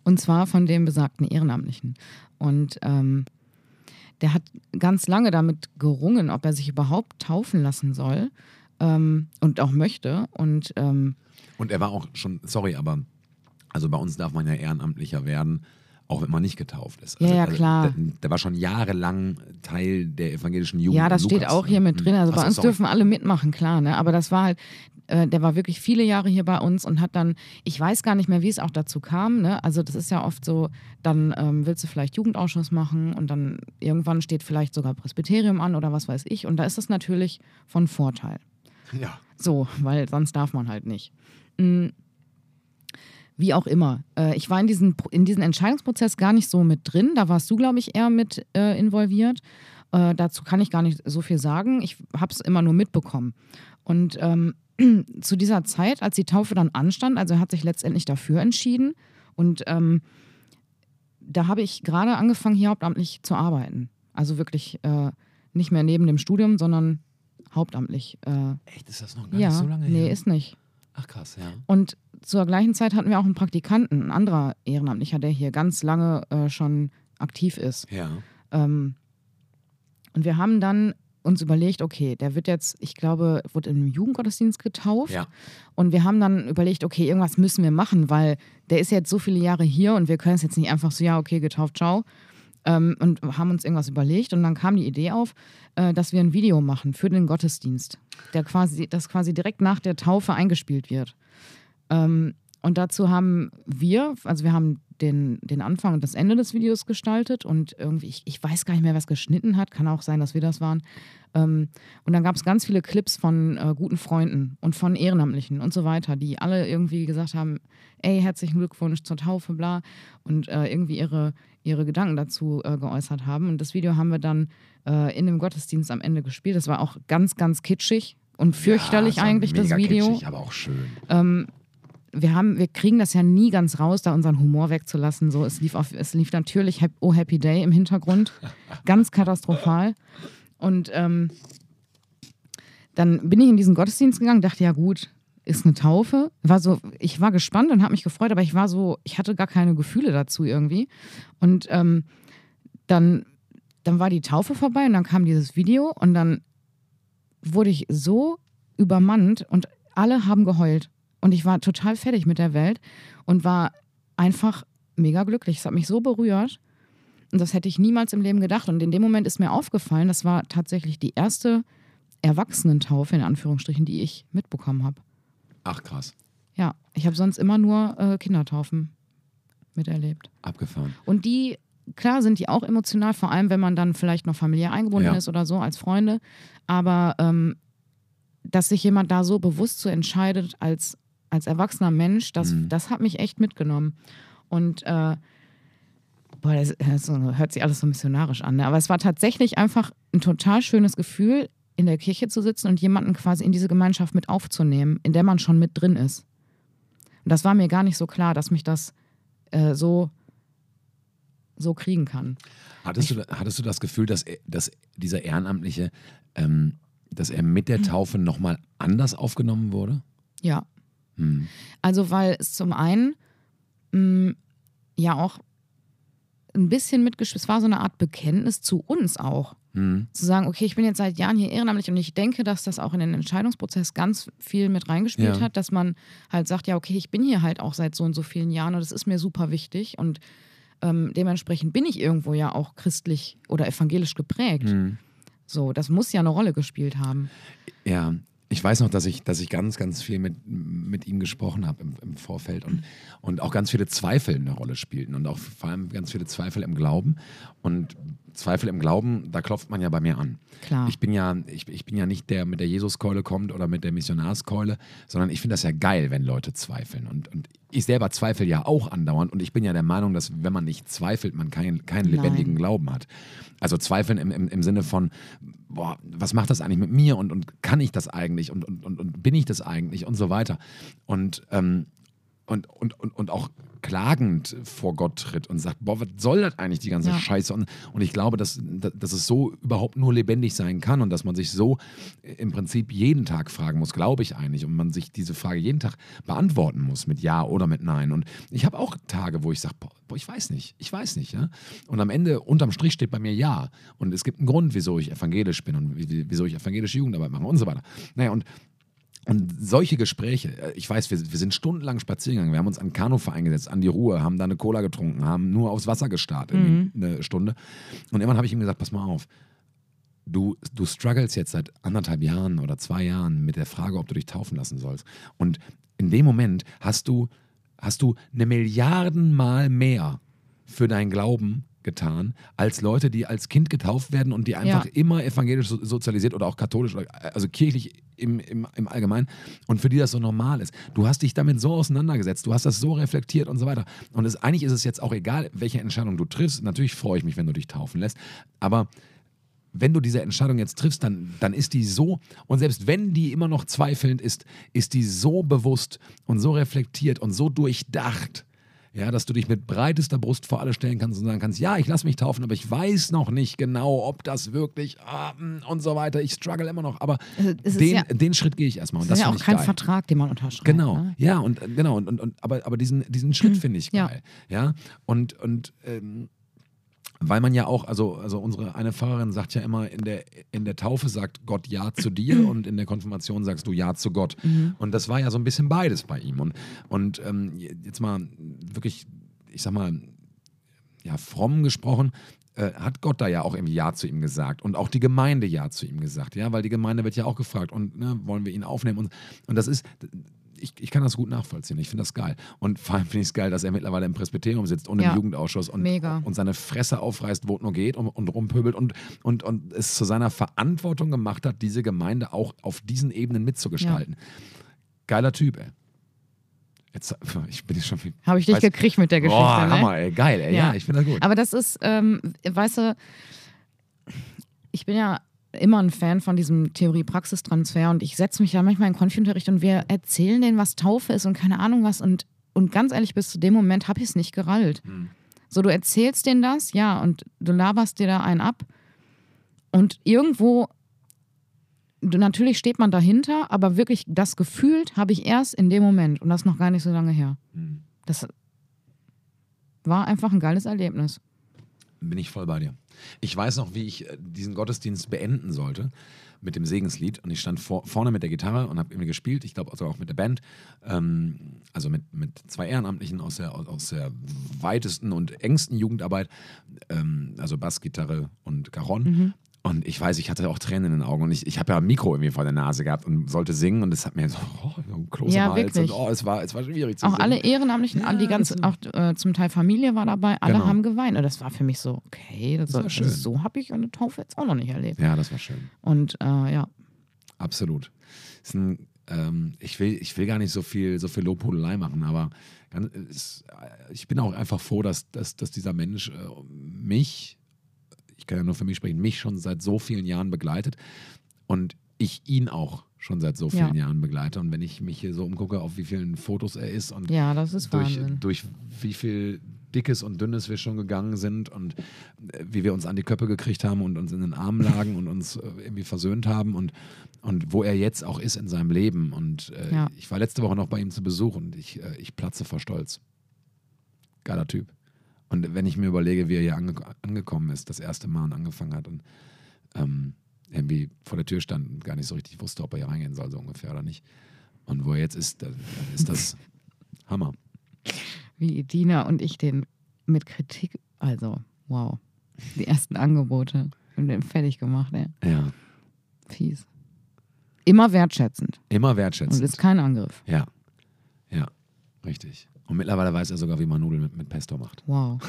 Und zwar von dem besagten Ehrenamtlichen. Und ähm, der hat ganz lange damit gerungen, ob er sich überhaupt taufen lassen soll ähm, und auch möchte. Und ähm, Und er war auch schon, sorry, aber also bei uns darf man ja ehrenamtlicher werden, auch wenn man nicht getauft ist. Ja, also, ja, also klar. Der, der war schon jahrelang Teil der evangelischen Jugend. ja, das in steht Lukas, auch ne? hier mit Hm. drin. Also Ach bei uns sorry. dürfen alle mitmachen, klar. Ne? Aber das war halt, äh, der war wirklich viele Jahre hier bei uns und hat dann, ich weiß gar nicht mehr, wie es auch dazu kam. Ne? Also das ist ja oft so, dann ähm, willst du vielleicht Jugendausschuss machen und dann irgendwann steht vielleicht sogar Presbyterium an oder was weiß ich. Und da ist das natürlich von Vorteil. Ja. So, weil sonst darf man halt nicht. Mm, Wie auch immer. Äh, ich war in diesen, in diesen Entscheidungsprozess gar nicht so mit drin. Da warst du, glaube ich, eher mit äh, involviert. Äh, dazu kann ich gar nicht so viel sagen. Ich habe es immer nur mitbekommen. Und ähm, zu dieser Zeit, als die Taufe dann anstand, also er hat sich letztendlich dafür entschieden. Und ähm, da habe ich gerade angefangen, hier hauptamtlich zu arbeiten. Also wirklich äh, nicht mehr neben dem Studium, sondern hauptamtlich. Äh, Echt, ist das noch gar ja, nicht so lange nee, her? ist nicht. Ach krass, ja. Und zur gleichen Zeit hatten wir auch einen Praktikanten, ein anderer Ehrenamtlicher, der hier ganz lange äh, schon aktiv ist. Ja. Ähm, und wir haben dann uns überlegt, okay, der wird jetzt, ich glaube, wurde im Jugendgottesdienst getauft. Ja. Und wir haben dann überlegt, okay, irgendwas müssen wir machen, weil der ist jetzt so viele Jahre hier und wir können es jetzt nicht einfach so, ja, okay, getauft, ciao. Ähm, und haben uns irgendwas überlegt und dann kam die Idee auf, äh, dass wir ein Video machen für den Gottesdienst, der quasi, das quasi direkt nach der Taufe eingespielt wird. Ähm, und dazu haben wir, also wir haben den, den Anfang und das Ende des Videos gestaltet und irgendwie, ich, ich weiß gar nicht mehr, es geschnitten hat, kann auch sein, dass wir das waren. Ähm, und dann gab es ganz viele Clips von äh, guten Freunden und von Ehrenamtlichen und so weiter, die alle irgendwie gesagt haben, ey, herzlichen Glückwunsch zur Taufe, bla, und äh, irgendwie ihre, ihre Gedanken dazu äh, geäußert haben. Und das Video haben wir dann äh, in dem Gottesdienst am Ende gespielt. Das war auch ganz, ganz kitschig und fürchterlich ja, war eigentlich, das Video. Kitschig, aber auch schön. Ähm, wir haben, wir kriegen das ja nie ganz raus, da unseren Humor wegzulassen. So, es lief auf, es lief natürlich Oh Happy Day im Hintergrund, ganz katastrophal. Und ähm, dann bin ich in diesen Gottesdienst gegangen, dachte ja gut, ist eine Taufe. War so, ich war gespannt und habe mich gefreut, aber ich war so, ich hatte gar keine Gefühle dazu irgendwie. Und ähm, dann, dann war die Taufe vorbei und dann kam dieses Video und dann wurde ich so übermannt und alle haben geheult. Und ich war total fertig mit der Welt und war einfach mega glücklich. Es hat mich so berührt. Und das hätte ich niemals im Leben gedacht. Und in dem Moment ist mir aufgefallen, das war tatsächlich die erste Erwachsenentaufe, in Anführungsstrichen, die ich mitbekommen habe. Ach krass. Ja, ich habe sonst immer nur äh, Kindertaufen miterlebt. Abgefahren. Und die, klar, sind die auch emotional, vor allem wenn man dann vielleicht noch familiär eingebunden Ja. ist oder so als Freunde. Aber ähm, dass sich jemand da so bewusst so entscheidet als, als erwachsener Mensch, das, Mhm. das hat mich echt mitgenommen. Und äh, boah, das, das hört sich alles so missionarisch an. Ne? Aber es war tatsächlich einfach ein total schönes Gefühl, in der Kirche zu sitzen und jemanden quasi in diese Gemeinschaft mit aufzunehmen, in der man schon mit drin ist. Und das war mir gar nicht so klar, dass mich das äh, so, so kriegen kann. Hattest du, hattest du das Gefühl, dass, dass dieser Ehrenamtliche, ähm, dass er mit Hm. der Taufe nochmal anders aufgenommen wurde? Ja. Hm. Also, weil es zum einen mh, ja auch ein bisschen mitgespielt, es war so eine Art Bekenntnis zu uns auch. Hm. Zu sagen, okay, ich bin jetzt seit Jahren hier ehrenamtlich und ich denke, dass das auch in den Entscheidungsprozess ganz viel mit reingespielt Ja. hat, dass man halt sagt, ja, okay, ich bin hier halt auch seit so und so vielen Jahren und das ist mir super wichtig und ähm, dementsprechend bin ich irgendwo ja auch christlich oder evangelisch geprägt. Hm. So, das muss ja eine Rolle gespielt haben. Ja, ich weiß noch, dass ich, dass ich ganz, ganz viel mit, mit ihm gesprochen habe im, im Vorfeld und, und auch ganz viele Zweifel eine Rolle spielten und auch vor allem ganz viele Zweifel im Glauben. Und Zweifel im Glauben, da klopft man ja bei mir an. Klar. Ich bin ja, ich, ich bin ja nicht der mit der Jesuskeule kommt oder mit der Missionarskeule, sondern ich finde das ja geil, wenn Leute zweifeln. Und, und ich selber zweifle ja auch andauernd und ich bin ja der Meinung, dass wenn man nicht zweifelt, man keinen, keinen Nein. lebendigen Glauben hat. Also zweifeln im, im, im Sinne von, boah, was macht das eigentlich mit mir und, und kann ich das eigentlich und, und, und, und bin ich das eigentlich und so weiter. Und, ähm, und, und, und, und auch klagend vor Gott tritt und sagt, boah, was soll das eigentlich, die ganze Ja. Scheiße? Und, und ich glaube, dass, dass es so überhaupt nur lebendig sein kann und dass man sich so im Prinzip jeden Tag fragen muss, glaube ich eigentlich, und man sich diese Frage jeden Tag beantworten muss mit Ja oder mit Nein. Und ich habe auch Tage, wo ich sage, boah, boah, ich weiß nicht, ich weiß nicht. Ja? Und am Ende, unterm Strich steht bei mir Ja. Und es gibt einen Grund, wieso ich evangelisch bin und wie- wieso ich evangelische Jugendarbeit mache und so weiter. Naja, und und solche Gespräche, äh, ich weiß, wir, wir sind stundenlang spazieren gegangen, wir haben uns an Kanuverein gesetzt, an die Ruhe, haben da eine Cola getrunken, haben nur aufs Wasser gestarrt, irgendwie eine Stunde. Und irgendwann habe ich ihm gesagt, pass mal auf, du, du struggles jetzt seit anderthalb Jahren oder zwei Jahren mit der Frage, ob du dich taufen lassen sollst. Und in dem Moment hast du, hast du eine Milliardenmal mehr für deinen Glauben getan, als Leute, die als Kind getauft werden und die einfach Ja. immer evangelisch so- sozialisiert oder auch katholisch, oder, also kirchlich im, im, im Allgemeinen und für die das so normal ist. Du hast dich damit so auseinandergesetzt, du hast das so reflektiert und so weiter. Und es, eigentlich ist es jetzt auch egal, welche Entscheidung du triffst. Natürlich freue ich mich, wenn du dich taufen lässt, aber wenn du diese Entscheidung jetzt triffst, dann, dann ist die so, und selbst wenn die immer noch zweifelnd ist, ist die so bewusst und so reflektiert und so durchdacht, Ja, dass du dich mit breitester Brust vor alle stellen kannst und sagen kannst, ja, ich lasse mich taufen, aber ich weiß noch nicht genau, ob das wirklich ah, mm, und so weiter. Ich struggle immer noch, aber ist den, ja- den Schritt gehe ich erstmal. Und Das ist ja auch kein geil. Vertrag, den man unterschreibt. Genau, Ne? ja, und äh, genau, und, und, und aber, aber diesen, diesen Schritt finde ich Hm. Ja. geil. Ja. Und, und ähm, weil man ja auch, also, also unsere eine Pfarrerin sagt ja immer, in der, in der Taufe sagt Gott Ja zu dir und in der Konfirmation sagst du Ja zu Gott. Mhm. Und das war ja so ein bisschen beides bei ihm. Und, und ähm, jetzt mal wirklich, ich sag mal, ja, fromm gesprochen, äh, hat Gott da ja auch irgendwie Ja zu ihm gesagt und auch die Gemeinde Ja zu ihm gesagt, ja, weil die Gemeinde wird ja auch gefragt und ne, wollen wir ihn aufnehmen und, und das ist, ich, ich kann das gut nachvollziehen, ich finde das geil und vor allem finde ich es geil, dass er mittlerweile im Presbyterium sitzt und Ja. im Jugendausschuss und, Mega. und seine Fresse aufreißt, wo es nur geht und, und rumpöbelt und, und, und es zu seiner Verantwortung gemacht hat, diese Gemeinde auch auf diesen Ebenen mitzugestalten. Geiler Typ, ey. Jetzt, ich bin schon Habe ich dich weiß- gekriegt mit der Geschichte. Boah, ne? Hammer, ey, geil, ey. Ja, Ja. ich finde das gut. Aber das ist, ähm, weißt du, ich bin ja immer ein Fan von diesem Theorie-Praxistransfer und ich setze mich da manchmal in Konfi-Unterricht und wir erzählen denen, was Taufe ist und keine Ahnung was und, und ganz ehrlich, bis zu dem Moment habe ich es nicht gerallt. Hm. So, du erzählst denen das, ja, und du laberst dir da einen ab und irgendwo, du, natürlich steht man dahinter, aber wirklich das gefühlt habe ich erst in dem Moment und das noch gar nicht so lange her. Hm. Das war einfach ein geiles Erlebnis. Bin ich voll bei dir. Ich weiß noch, wie ich äh, diesen Gottesdienst beenden sollte mit dem Segenslied. Und ich stand vor, vorne mit der Gitarre und habe irgendwie gespielt. Ich glaube also auch mit der Band. Ähm, also mit, mit zwei Ehrenamtlichen aus der, aus der weitesten und engsten Jugendarbeit. Ähm, also Bass, Gitarre und Cajon. Und ich weiß, ich hatte auch Tränen in den Augen. Und ich, ich habe ja ein Mikro irgendwie vor der Nase gehabt und sollte singen. Und es hat mir so oh, Kloß Ja, Hals. wirklich. Und, oh, es war, es war schwierig zu Auch singen. alle Ehrenamtlichen, Ja, die ganze, auch äh, zum Teil Familie war dabei, alle Genau. haben geweint. Und das war für mich so, okay, das war war schön. so habe ich eine Taufe jetzt auch noch nicht erlebt. Ja, das war schön. Und äh, ja, Absolut. Ist ein, ähm, ich, will, ich will gar nicht so viel, so viel Lobhudelei machen, aber es, ich bin auch einfach froh, dass, dass, dass dieser Mensch äh, mich, ich kann ja nur für mich sprechen, mich schon seit so vielen Jahren begleitet und ich ihn auch schon seit so vielen Ja. Jahren begleite. Und wenn ich mich hier so umgucke, auf wie vielen Fotos er ist und ja, das ist durch, durch wie viel Dickes und Dünnes wir schon gegangen sind und äh, wie wir uns an die Köpfe gekriegt haben und uns in den Armen lagen und uns äh, irgendwie versöhnt haben und, und wo er jetzt auch ist in seinem Leben. Und äh, Ja. ich war letzte Woche noch bei ihm zu Besuch und ich, äh, ich platze vor Stolz. Geiler Typ. Und wenn ich mir überlege, wie er hier ange angekommen ist, das erste Mal und angefangen hat und ähm, irgendwie vor der Tür stand und gar nicht so richtig wusste, ob er hier reingehen soll, so ungefähr oder nicht. Und wo er jetzt ist, dann, ist das Hammer. Wie Dina und ich den mit Kritik, also wow, die ersten Angebote und den fertig gemacht, ey. Ja. Fies. Immer wertschätzend. Immer Und wertschätzend. ist kein Angriff. Ja. Ja, richtig. Und mittlerweile weiß er sogar, wie man Nudeln mit, mit Pesto macht. Wow.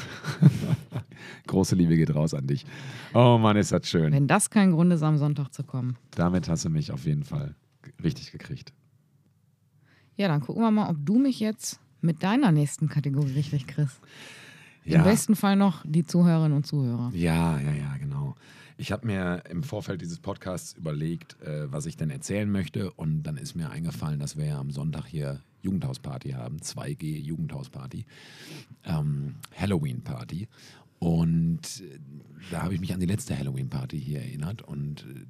Große Liebe geht raus an dich. Oh Mann, ist das schön. Wenn das kein Grund ist, am Sonntag zu kommen. Damit hast du mich auf jeden Fall richtig gekriegt. Ja, dann gucken wir mal, ob du mich jetzt mit deiner nächsten Kategorie richtig kriegst. Ja. Im besten Fall noch die Zuhörerinnen und Zuhörer. Ja, ja, ja, genau. Ich habe mir im Vorfeld dieses Podcasts überlegt, äh, was ich denn erzählen möchte. Und dann ist mir eingefallen, dass wir ja am Sonntag hier Jugendhausparty haben, 2G Jugendhausparty, ähm, Halloween-Party. Und äh, da habe ich mich an die letzte Halloween-Party hier erinnert. Und äh,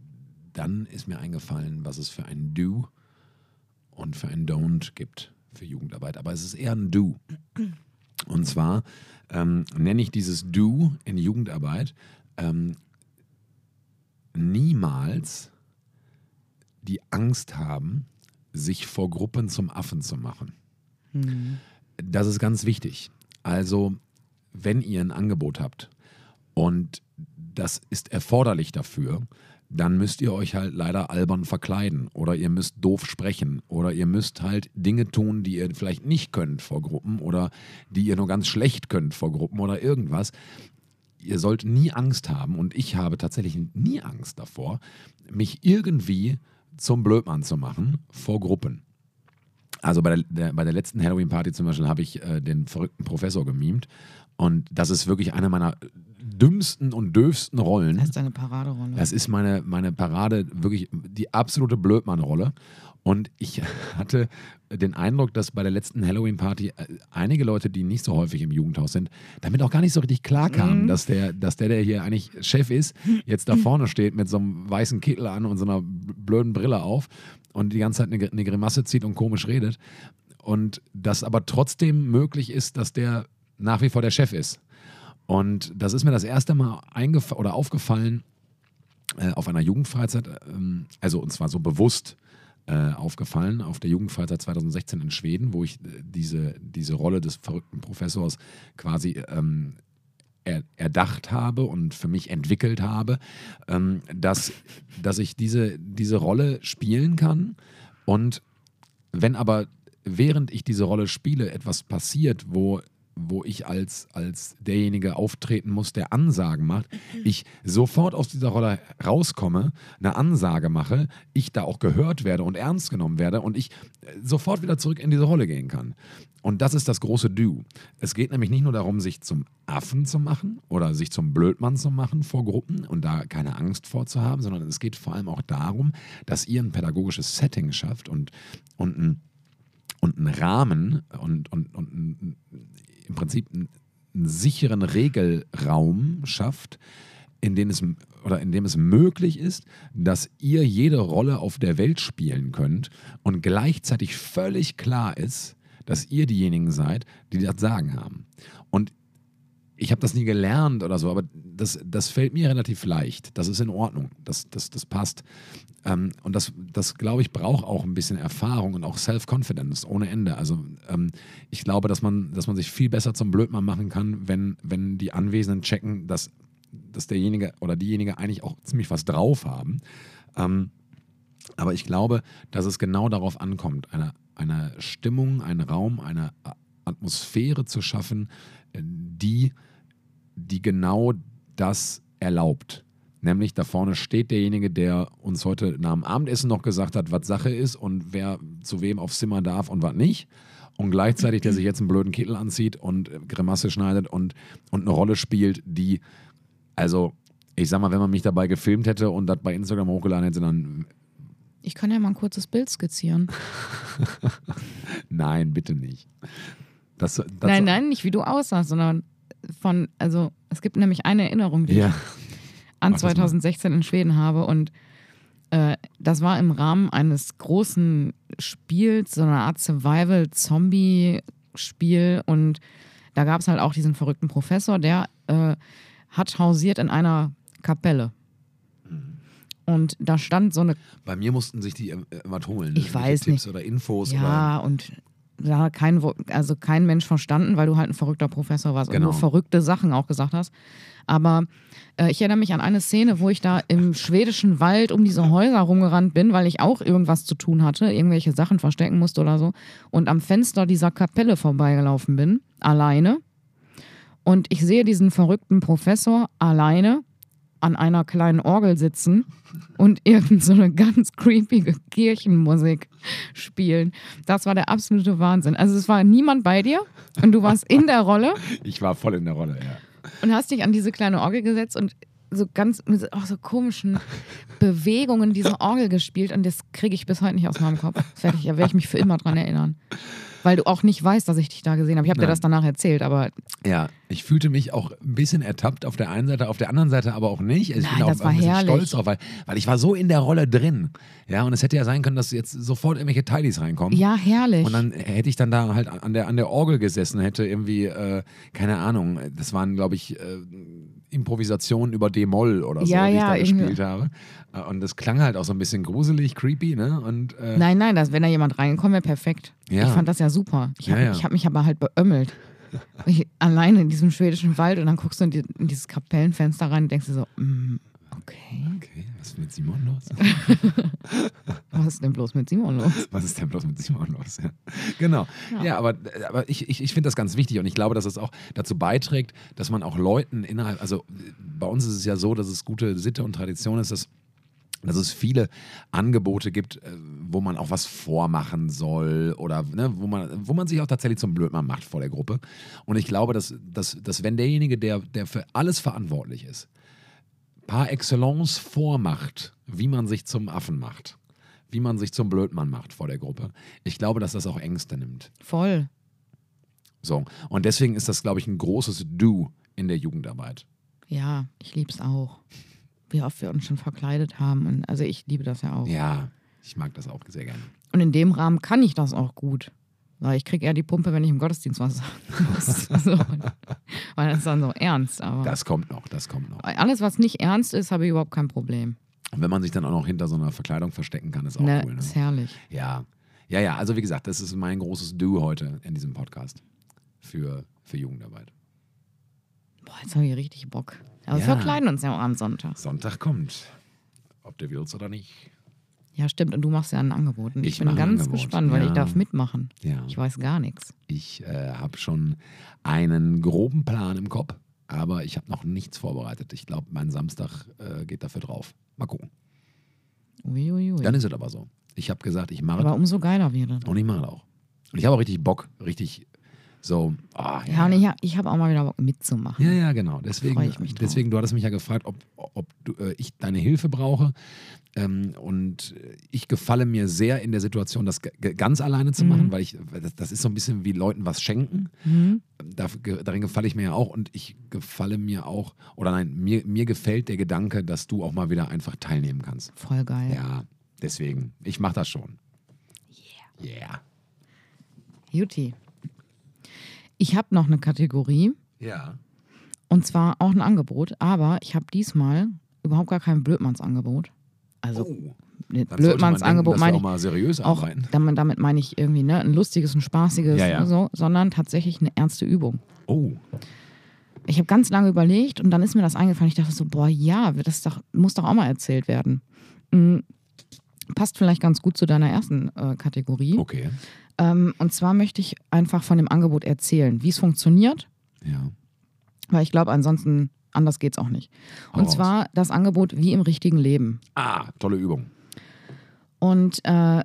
dann ist mir eingefallen, was es für ein Do und für ein Don't gibt für Jugendarbeit. Aber es ist eher ein Do. Und zwar ähm, nenne ich dieses Do in Jugendarbeit ähm, niemals die Angst haben, sich vor Gruppen zum Affen zu machen. Das ist ganz wichtig. Also, wenn ihr ein Angebot habt und das ist erforderlich dafür, dann müsst ihr euch halt leider albern verkleiden oder ihr müsst doof sprechen oder ihr müsst halt Dinge tun, die ihr vielleicht nicht könnt vor Gruppen oder die ihr nur ganz schlecht könnt vor Gruppen oder irgendwas. Ihr sollt nie Angst haben und ich habe tatsächlich nie Angst davor, mich irgendwie zum Blödmann zu machen vor Gruppen. Also bei der, der, bei der letzten Halloween-Party zum Beispiel habe ich äh, den verrückten Professor gemimt. Und das ist wirklich eine meiner dümmsten und döfsten Rollen. Das ist deine Paraderolle. Das ist meine, meine Parade, wirklich die absolute Blödmann-Rolle. Und ich hatte den Eindruck, dass bei der letzten Halloween-Party äh, einige Leute, die nicht so häufig im Jugendhaus sind, damit auch gar nicht so richtig klar kamen, Mhm. dass, der, dass der, der hier eigentlich Chef ist, jetzt da vorne steht mit so einem weißen Kittel an und so einer blöden Brille auf und die ganze Zeit eine, eine Grimasse zieht und komisch redet. Und dass aber trotzdem möglich ist, dass der nach wie vor der Chef ist. Und das ist mir das erste Mal eingef oder aufgefallen äh, auf einer Jugendfreizeit, ähm, also und zwar so bewusst äh, aufgefallen auf der Jugendfreizeit 2016 in Schweden, wo ich äh, diese, diese Rolle des verrückten Professors quasi ähm, er, erdacht habe und für mich entwickelt habe, ähm, dass, dass ich diese, diese Rolle spielen kann. Und wenn aber während ich diese Rolle spiele etwas passiert, wo, wo ich als, als derjenige auftreten muss, der Ansagen macht, ich sofort aus dieser Rolle rauskomme, eine Ansage mache, ich da auch gehört werde und ernst genommen werde und ich äh, sofort wieder zurück in diese Rolle gehen kann. Und das ist das große Do. Es geht nämlich nicht nur darum, sich zum Affen zu machen oder sich zum Blödmann zu machen vor Gruppen und da keine Angst vorzuhaben, sondern es geht vor allem auch darum, dass ihr ein pädagogisches Setting schafft und, und ein und einen Rahmen und, und, und im Prinzip einen, einen sicheren Regelraum schafft, in dem, es, oder in dem es möglich ist, dass ihr jede Rolle auf der Welt spielen könnt und gleichzeitig völlig klar ist, dass ihr diejenigen seid, die das Sagen haben. Und ich habe das nie gelernt oder so, aber das, das fällt mir relativ leicht. Das ist in Ordnung. Das, das, das passt. Ähm, und das, das glaube ich, braucht auch ein bisschen Erfahrung und auch Self-Confidence ohne Ende. Also ähm, ich glaube, dass man, dass man sich viel besser zum Blödmann machen kann, wenn, wenn die Anwesenden checken, dass, dass derjenige oder diejenige eigentlich auch ziemlich was drauf haben. Ähm, aber ich glaube, dass es genau darauf ankommt, eine, eine Stimmung, einen Raum, eine Atmosphäre zu schaffen, die, die genau das erlaubt. Nämlich da vorne steht derjenige, der uns heute nach dem Abendessen noch gesagt hat, was Sache ist und wer zu wem aufs Zimmer darf und was nicht. Und gleichzeitig, der sich jetzt einen blöden Kittel anzieht und Grimasse schneidet und, und eine Rolle spielt, die, also ich sag mal, wenn man mich dabei gefilmt hätte und das bei Instagram hochgeladen hätte, dann Ich kann ja mal ein kurzes Bild skizzieren. Nein, bitte nicht. Das, das nein, nein, nicht wie du aussahst, sondern von, also es gibt nämlich eine Erinnerung, die Ja, ich an Mach das mal. 2016 in Schweden habe und äh, das war im Rahmen eines großen Spiels, so eine Art Survival-Zombie-Spiel und da gab es halt auch diesen verrückten Professor, der äh, hat hausiert in einer Kapelle. Mhm. Und da stand so eine bei mir mussten sich die äh, immer holen. Ich ne? weiß Tipps oder Infos Ja, und da hat kein, also kein Mensch verstanden, weil du halt ein verrückter Professor warst Genau. und nur verrückte Sachen auch gesagt hast. Aber äh, ich erinnere mich an eine Szene, wo ich da im schwedischen Wald um diese Häuser rumgerannt bin, weil ich auch irgendwas zu tun hatte, irgendwelche Sachen verstecken musste oder so. Und am Fenster dieser Kapelle vorbeigelaufen bin, alleine. Und ich sehe diesen verrückten Professor alleine an einer kleinen Orgel sitzen und irgend so eine ganz creepige Kirchenmusik spielen. Das war der absolute Wahnsinn. Also es war niemand bei dir und du warst in der Rolle ich war voll in der Rolle, ja. und hast dich an diese kleine Orgel gesetzt und so ganz mit so- auch so komischen Bewegungen diese Orgel gespielt und das kriege ich bis heute nicht aus meinem Kopf. Das werde ich, da werde ich mich für immer dran erinnern. Weil du auch nicht weißt, dass ich dich da gesehen habe. Ich habe dir das danach erzählt, aber Ja, ich fühlte mich auch ein bisschen ertappt auf der einen Seite, auf der anderen Seite aber auch nicht. Also ich Nein, bin auch ein bisschen herrlich. stolz drauf, weil, weil ich war so in der Rolle drin. Ja, und es hätte ja sein können, dass jetzt sofort irgendwelche Teilis reinkommen. ja, herrlich. Und dann hätte ich dann da halt an der, an der Orgel gesessen, hätte irgendwie, äh, keine Ahnung, das waren, glaube ich, äh, Improvisationen über D-Moll oder so, Ja, die ich ja, da irgendwie- gespielt habe. Äh, Und das klang halt auch so ein bisschen gruselig, creepy, ne? Und äh, Nein, nein, das, wenn da jemand reinkommt, wäre perfekt. Ja. Ich fand das ja super. Ich habe ich hab mich aber halt beömmelt. Ich, alleine in diesem schwedischen Wald und dann guckst du in, die, in dieses Kapellenfenster rein und denkst dir so, mm, okay, okay, was ist mit Simon los? was ist denn bloß mit Simon los? Was ist denn bloß mit Simon los? Ja. Genau. Ja, Ja. aber, aber ich, ich, ich finde das ganz wichtig und ich glaube, dass es auch dazu beiträgt, dass man auch Leuten innerhalb, also bei uns ist es ja so, dass es gute Sitte und Tradition ist, dass dass es viele Angebote gibt, äh, wo man auch was vormachen soll oder ne, wo, man, wo man sich auch tatsächlich zum Blödmann macht vor der Gruppe. Und ich glaube, dass, dass, dass wenn derjenige, der, der für alles verantwortlich ist, par excellence vormacht, wie man sich zum Affen macht, wie man sich zum Blödmann macht vor der Gruppe, ich glaube, dass das auch Ängste nimmt. Voll. So. Und deswegen ist das, glaube ich, ein großes Do in der Jugendarbeit. Ja, ich liebe es auch. Wie oft wir uns schon verkleidet haben. Und, also ich liebe das ja auch. Ja, ich mag das auch sehr gerne. Und in dem Rahmen kann ich das auch gut. Ich kriege eher die Pumpe, wenn ich im Gottesdienst was sagen muss. Weil das ist dann so ernst. Aber Das kommt noch, das kommt noch. alles, was nicht ernst ist, habe ich überhaupt kein Problem. Und wenn man sich dann auch noch hinter so einer Verkleidung verstecken kann, ist auch Ne, cool. Ne? Ist herrlich. Ja. Ja, ja, also wie gesagt, das ist mein großes Do heute in diesem Podcast für, für Jugendarbeit. Boah, jetzt habe ich richtig Bock. Aber wir Ja. verkleiden uns ja auch am Sonntag. Sonntag kommt. Ob du willst oder nicht. Ja, stimmt. Und du machst ja ein Angebot. Und ich, Ich bin ganz Angebot, gespannt, weil ja. ich darf mitmachen. Ja. Ich weiß gar nichts. Ich äh, habe schon einen groben Plan im Kopf, aber ich habe noch nichts vorbereitet. Ich glaube, mein Samstag äh, geht dafür drauf. Mal gucken. Uiuiui. Dann ist es aber so. Ich habe gesagt, ich mache Aber umso geiler wird es. und ich mache es auch. Und ich habe auch richtig Bock, richtig so. ah, Ja, und ich, ich habe auch mal wieder Bock mitzumachen. Ja, ja, genau. Deswegen, deswegen du hattest mich ja gefragt, ob, ob du, äh, ich deine Hilfe brauche. Ähm, und ich gefalle mir sehr in der Situation, das ganz alleine zu machen, weil ich, das, das ist so ein bisschen wie Leuten was schenken. Mhm. Da, darin gefalle ich mir ja auch und ich gefalle mir auch, oder nein, mir, mir gefällt der Gedanke, dass du auch mal wieder einfach teilnehmen kannst. Voll geil. Ja, deswegen, ich mache das schon. Yeah. Yeah. Juti. Ich habe noch eine Kategorie Ja. und zwar auch ein Angebot, aber ich habe diesmal überhaupt gar kein Blödmannsangebot. Also Oh, man Blödmannsangebot meine auch ich mal seriös auch, arbeiten. damit, damit meine ich irgendwie ne, ein lustiges, ein spaßiges, Ja, ja. So, sondern tatsächlich eine ernste Übung. Oh, Ich habe ganz lange überlegt und dann ist mir das eingefallen. Ich dachte so, boah, ja, das doch, muss doch auch mal erzählt werden. Mm, passt vielleicht ganz gut zu deiner ersten äh, Kategorie. okay. Ähm, und zwar möchte ich einfach von dem Angebot erzählen, wie es funktioniert, Ja. weil ich glaube, ansonsten anders geht es auch nicht. Hau Und raus. zwar das Angebot wie im richtigen Leben. Ah, tolle Übung. Und äh,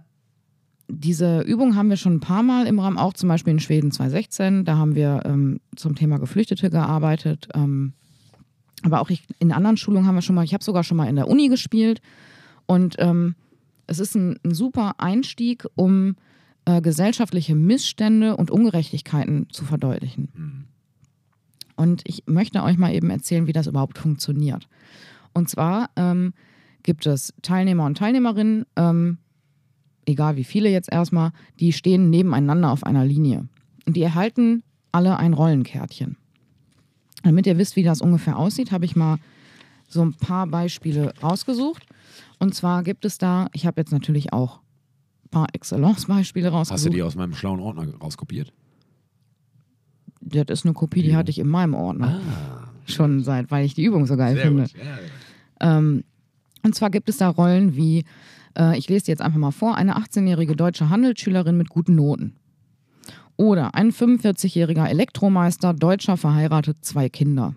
diese Übung haben wir schon ein paar Mal im Rahmen, auch zum Beispiel in Schweden 2016. Da haben wir ähm, zum Thema Geflüchtete gearbeitet. Ähm, aber auch ich, in anderen Schulungen haben wir schon mal, ich habe sogar schon mal in der Uni gespielt. Und ähm, es ist ein, ein super Einstieg, um äh, gesellschaftliche Missstände und Ungerechtigkeiten zu verdeutlichen. Hm. Und ich möchte euch mal eben erzählen, wie das überhaupt funktioniert. Und zwar ähm, gibt es Teilnehmer und Teilnehmerinnen, ähm, egal wie viele jetzt erstmal, die stehen nebeneinander auf einer Linie. Und die erhalten alle ein Rollenkärtchen. Damit ihr wisst, wie das ungefähr aussieht, habe ich mal so ein paar Beispiele rausgesucht. Und zwar gibt es da, ich habe jetzt natürlich auch paar Excellence-Beispiele rausgesucht. Hast du die aus meinem schlauen Ordner rauskopiert? Das ist eine Kopie, die Ja. hatte ich in meinem Ordner. Ah, Schon seit, weil ich die Übung so geil sehr finde. Ja, Ähm, und zwar gibt es da Rollen wie, äh, ich lese die jetzt einfach mal vor, eine 18-jährige deutsche Handelsschülerin mit guten Noten. Oder ein 45-jähriger Elektromeister, Deutscher, verheiratet, zwei Kinder.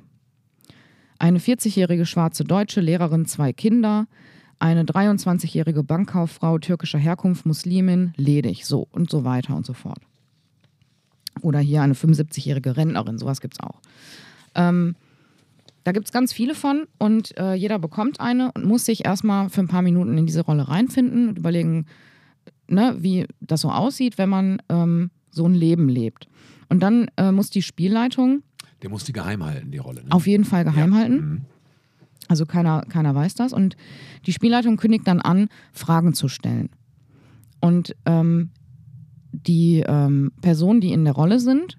Eine 40-jährige schwarze Deutsche, Lehrerin, zwei Kinder. Eine 23-jährige Bankkauffrau türkischer Herkunft, Muslimin, ledig. So und so weiter und so fort. Oder hier eine 75-jährige Rentnerin, sowas gibt es auch. Ähm, da gibt es ganz viele von und äh, jeder bekommt eine und muss sich erstmal für ein paar Minuten in diese Rolle reinfinden und überlegen, ne, wie das so aussieht, wenn man ähm, so ein Leben lebt. Und dann äh, muss die Spielleitung Der muss die geheim halten, die Rolle. Ne? auf jeden Fall geheim Ja. halten. Mhm. Also keiner, keiner weiß das. Und die Spielleitung kündigt dann an, Fragen zu stellen. Und ähm, die ähm, Personen, die in der Rolle sind,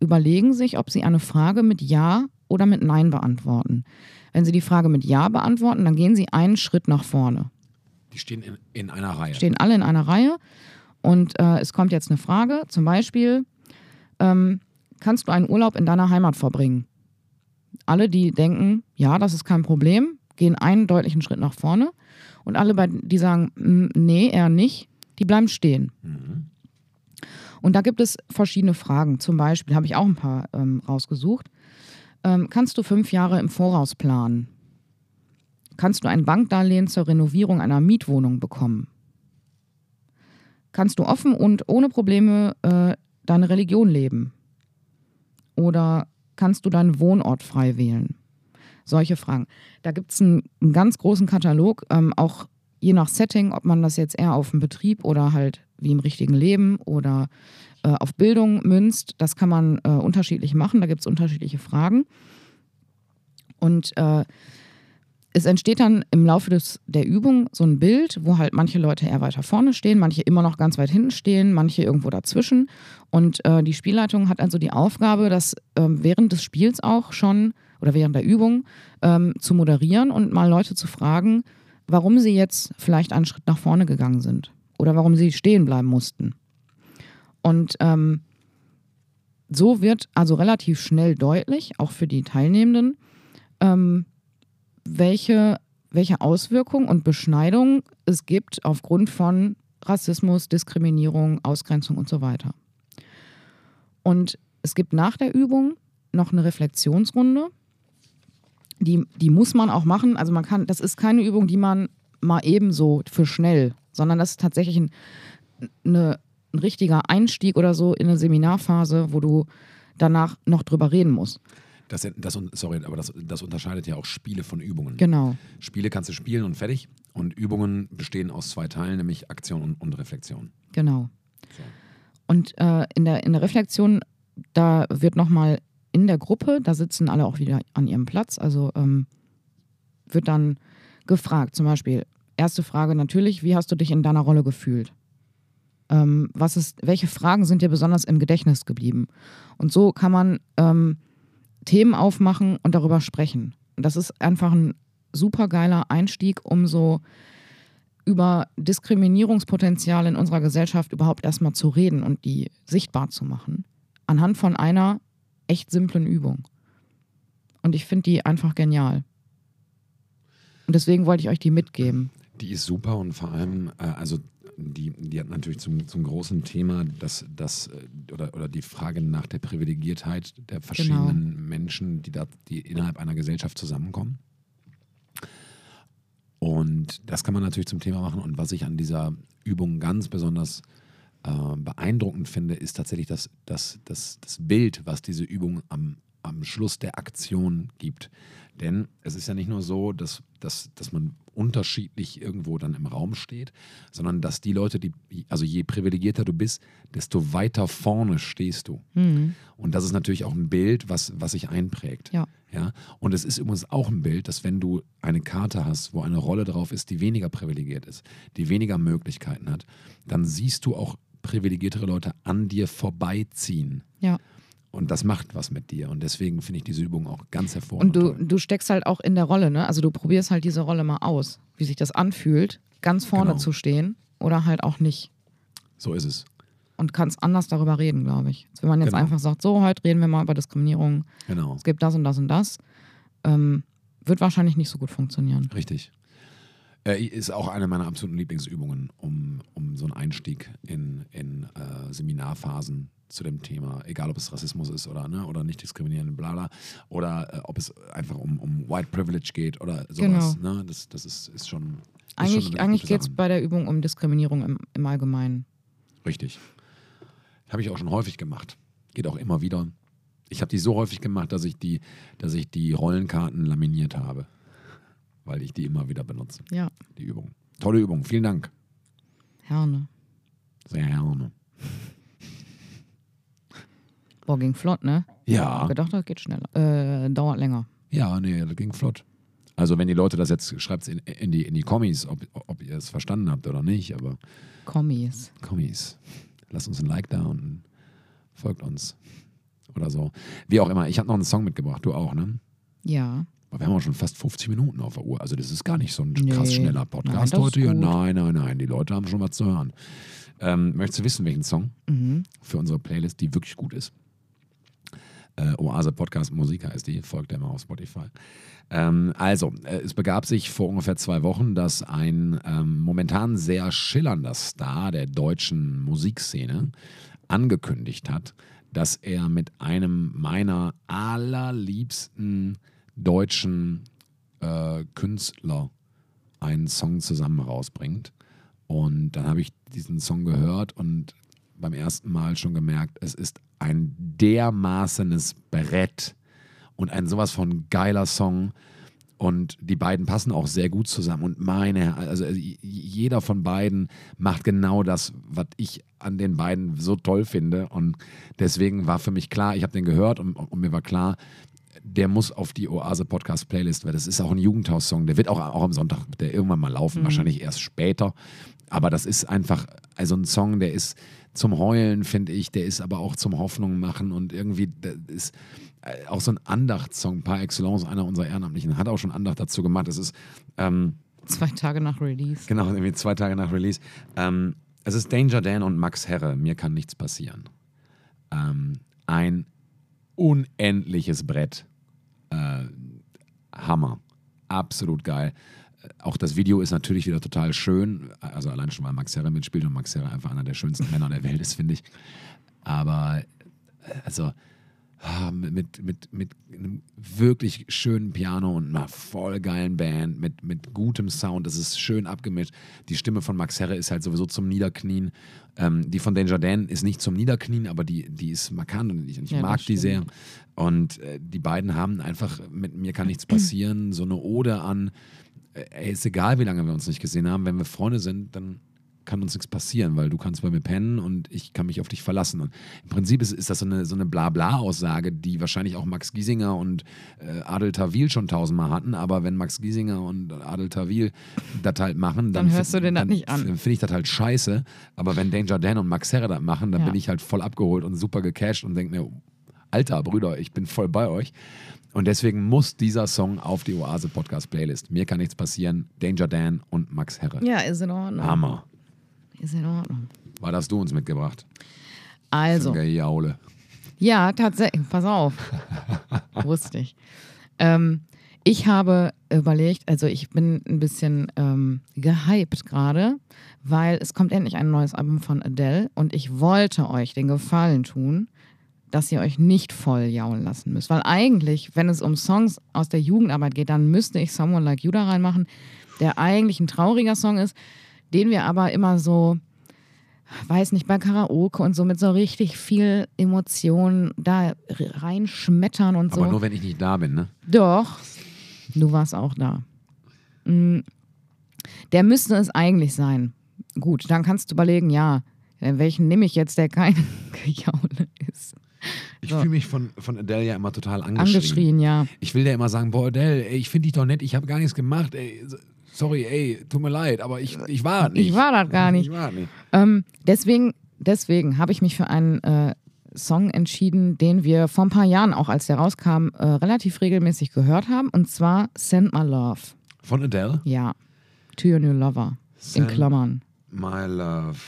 überlegen sich, ob sie eine Frage mit Ja oder mit Nein beantworten. Wenn sie die Frage mit Ja beantworten, dann gehen sie einen Schritt nach vorne. Die stehen in, in einer Reihe. Stehen alle in einer Reihe und äh, es kommt jetzt eine Frage, zum Beispiel, ähm, kannst du einen Urlaub in deiner Heimat verbringen? Alle, die denken, ja, das ist kein Problem, gehen einen deutlichen Schritt nach vorne und alle, die sagen, "Mm, nee, eher nicht, die bleiben stehen. Mhm. Und da gibt es verschiedene Fragen. Zum Beispiel habe ich auch ein paar ähm, rausgesucht. Ähm, kannst du fünf Jahre im Voraus planen? kannst du ein Bankdarlehen zur Renovierung einer Mietwohnung bekommen? Kannst du offen und ohne Probleme äh, deine Religion leben? Oder kannst du deinen Wohnort frei wählen? Solche Fragen. Da gibt es einen, einen, ganz großen Katalog, ähm, auch je nach Setting, ob man das jetzt eher auf den Betrieb oder halt wie im richtigen Leben oder äh, auf Bildung münzt. Das kann man äh, unterschiedlich machen. Da gibt es unterschiedliche Fragen. Und äh, es entsteht dann im Laufe des, der Übung so ein Bild, wo halt manche Leute eher weiter vorne stehen, manche immer noch ganz weit hinten stehen, manche irgendwo dazwischen. Und äh, die Spielleitung hat also die Aufgabe, das ähm, während des Spiels auch schon oder während der Übung ähm, zu moderieren und mal Leute zu fragen, warum sie jetzt vielleicht einen Schritt nach vorne gegangen sind oder warum sie stehen bleiben mussten. Und ähm, so wird also relativ schnell deutlich, auch für die Teilnehmenden, ähm, welche, welche Auswirkungen und Beschneidungen es gibt aufgrund von Rassismus, Diskriminierung, Ausgrenzung und so weiter. Und es gibt nach der Übung noch eine Reflexionsrunde. Die, die muss man auch machen. Also man kann, das ist keine Übung, die man mal ebenso für schnell, sondern das ist tatsächlich ein, eine, ein richtiger Einstieg oder so in eine Seminarphase, wo du danach noch drüber reden musst. Das, das, sorry, aber das, das unterscheidet ja auch Spiele von Übungen. Genau. Spiele kannst du spielen und fertig. Und Übungen bestehen aus zwei Teilen, nämlich Aktion und, und Reflexion. Genau. So. Und äh, in, der, in der Reflexion, da wird nochmal in der Gruppe, da sitzen alle auch wieder an ihrem Platz, also ähm, wird dann gefragt, zum Beispiel, erste Frage natürlich, wie hast du dich in deiner Rolle gefühlt? Ähm, was ist, welche Fragen sind dir besonders im Gedächtnis geblieben? Und so kann man ähm, Themen aufmachen und darüber sprechen. Und das ist einfach ein super geiler Einstieg, um so über Diskriminierungspotenzial in unserer Gesellschaft überhaupt erstmal zu reden und die sichtbar zu machen. Anhand von einer echt simplen Übung. Und ich finde die einfach genial. Und deswegen wollte ich euch die mitgeben. Die ist super und vor allem, äh, also die, die hat natürlich zum, zum großen Thema das, das äh, oder, oder die Frage nach der Privilegiertheit der verschiedenen genau. Menschen, die, da, die innerhalb einer Gesellschaft zusammenkommen. Und das kann man natürlich zum Thema machen. Und was ich an dieser Übung ganz besonders äh, beeindruckend finde, ist tatsächlich das, das, das, das Bild, was diese Übung am, am Schluss der Aktion gibt. Denn es ist ja nicht nur so, dass, dass, dass man unterschiedlich irgendwo dann im Raum steht, sondern dass die Leute, die, also je privilegierter du bist, desto weiter vorne stehst du. Mhm. Und das ist natürlich auch ein Bild, was, was sich einprägt. Ja. Ja? Und es ist übrigens auch ein Bild, dass wenn du eine Karte hast, wo eine Rolle drauf ist, die weniger privilegiert ist, die weniger Möglichkeiten hat, dann siehst du auch privilegiertere Leute an dir vorbeiziehen. Ja. Und das macht was mit dir. Und deswegen finde ich diese Übung auch ganz hervorragend. Und du, du steckst halt auch in der Rolle, ne? Also du probierst halt diese Rolle mal aus, wie sich das anfühlt, ganz vorne genau. zu stehen oder halt auch nicht. So ist es. Und kannst anders darüber reden, glaube ich. Wenn man jetzt genau. einfach sagt, so, heute reden wir mal über Diskriminierung. Genau. Es gibt das und das und das. Ähm, wird wahrscheinlich nicht so gut funktionieren. Richtig. Äh, ist auch eine meiner absoluten Lieblingsübungen, um, um so einen Einstieg in, in äh, Seminarphasen zu dem Thema, egal ob es Rassismus ist oder, ne, oder nicht diskriminierend, bla bla, oder äh, ob es einfach um, um White Privilege geht oder sowas. Genau. Ne? Das, das ist, ist schon. Ist eigentlich eigentlich geht es bei der Übung um Diskriminierung im, im Allgemeinen. Richtig. Habe ich auch schon häufig gemacht. Geht auch immer wieder. Ich habe die so häufig gemacht, dass ich die, dass ich die Rollenkarten laminiert habe. Weil ich die immer wieder benutze. Ja. Die Übung. Tolle Übung. Vielen Dank. Herne. Sehr gerne. Boah, ging flott, ne? Ja. Ich hab gedacht, das geht schneller. Äh, dauert länger. Ja, nee, das ging flott. Also wenn die Leute das jetzt, schreibt es in, in, die, in die Kommis, ob, ob ihr es verstanden habt oder nicht, aber... Kommis. Kommis. Lasst uns ein Like da und folgt uns. Oder so. Wie auch immer. Ich habe noch einen Song mitgebracht, du auch, ne? Ja. Aber wir haben auch schon fast 50 Minuten auf der Uhr. Also das ist gar nicht so ein nee. krass schneller Podcast nein, heute. Nein, nein, nein. Die Leute haben schon was zu hören. Ähm, möchtest du wissen, welchen Song mhm. für unsere Playlist, die wirklich gut ist? Äh, Oase Podcast Musik heißt die, folgt der mal auf Spotify. Ähm, also, äh, es begab sich vor ungefähr zwei Wochen, dass ein ähm, momentan sehr schillernder Star der deutschen Musikszene angekündigt hat, dass er mit einem meiner allerliebsten deutschen äh, Künstler einen Song zusammen rausbringt. Und dann habe ich diesen Song gehört und beim ersten Mal schon gemerkt, es ist ein dermaßenes Brett und ein sowas von geiler Song. Und die beiden passen auch sehr gut zusammen. Und meine, also jeder von beiden macht genau das, was ich an den beiden so toll finde. Und deswegen war für mich klar, ich habe den gehört und, und, mir war klar, der muss auf die Oase Podcast Playlist, weil das ist auch ein Jugendhaus-Song. Der wird auch, auch am Sonntag, der irgendwann mal laufen, mhm. wahrscheinlich erst später. Aber das ist einfach, also ein Song, der ist zum Heulen, finde ich, der ist aber auch zum Hoffnung machen und irgendwie, das ist äh, auch so ein Andachtssong par excellence. Einer unserer Ehrenamtlichen hat auch schon Andacht dazu gemacht. Es ist ähm, zwei Tage nach Release. Genau, irgendwie zwei Tage nach Release. Ähm, es ist Danger Dan und Max Herre. Mir kann nichts passieren. Ähm, ein unendliches Brett. Äh, Hammer. Absolut geil. Auch das Video ist natürlich wieder total schön. Also allein schon, weil Max Herre mitspielt und Max Herre einfach einer der schönsten Männer der Welt ist, finde ich. Aber äh, also mit, mit, mit einem wirklich schönen Piano und einer voll geilen Band, mit, mit gutem Sound. Das ist schön abgemischt. Die Stimme von Max Herre ist halt sowieso zum Niederknien. Ähm, die von Danger Dan ist nicht zum Niederknien, aber die, die ist markant und ich, ich ja, mag die sehr. Und äh, die beiden haben einfach mit mir kann nichts passieren, so eine Ode an, äh, ey, ist egal, wie lange wir uns nicht gesehen haben, wenn wir Freunde sind, dann kann uns nichts passieren, weil du kannst bei mir pennen und ich kann mich auf dich verlassen. Und im Prinzip ist, ist das so eine, so eine Blabla-Aussage, die wahrscheinlich auch Max Giesinger und äh, Adel Tawil schon tausendmal hatten. Aber wenn Max Giesinger und Adel Tawil das halt machen, dann, dann hörst du den das nicht an. Finde ich das halt scheiße. Aber wenn Danger Dan und Max Herre das machen, dann ja. bin ich halt voll abgeholt und super gecasht und denke mir, Alter, Brüder, ich bin voll bei euch. Und deswegen muss dieser Song auf die Oase Podcast Playlist. Mir kann nichts passieren. Danger Dan und Max Herre. Ja, ist in Ordnung. Hammer. Ist in Ordnung. Was hast du uns mitgebracht? Also. Jaule. Ja, tatsächlich. Pass auf. Wusste ich. Ähm, ich habe überlegt, also ich bin ein bisschen ähm, gehypt gerade, weil es kommt endlich ein neues Album von Adele und ich wollte euch den Gefallen tun, dass ihr euch nicht voll jaulen lassen müsst. Weil eigentlich, wenn es um Songs aus der Jugendarbeit geht, dann müsste ich Someone Like You da reinmachen, der eigentlich ein trauriger Song ist, den wir aber immer so, weiß nicht, bei Karaoke und so mit so richtig viel Emotionen da reinschmettern und so. Aber nur wenn ich nicht da bin, ne? Doch, du warst auch da. Mm. Der müsste es eigentlich sein. Gut, dann kannst du überlegen, ja, welchen nehme ich jetzt, der kein Gejaule ist. Ich so. fühle mich von, von Adele ja immer total angeschrien. Angeschrien, ja. Ich will dir immer sagen, boah, Adele, ey, ich finde dich doch nett, ich habe gar nichts gemacht, ey sorry, ey, tut mir leid, aber ich, ich war nicht. Ich war das gar nicht. Ich war nicht. Ähm, deswegen deswegen habe ich mich für einen äh, Song entschieden, den wir vor ein paar Jahren, auch als der rauskam, äh, relativ regelmäßig gehört haben. Und zwar Send My Love. Von Adele? Ja. To Your New Lover. Send in Klammern. My Love.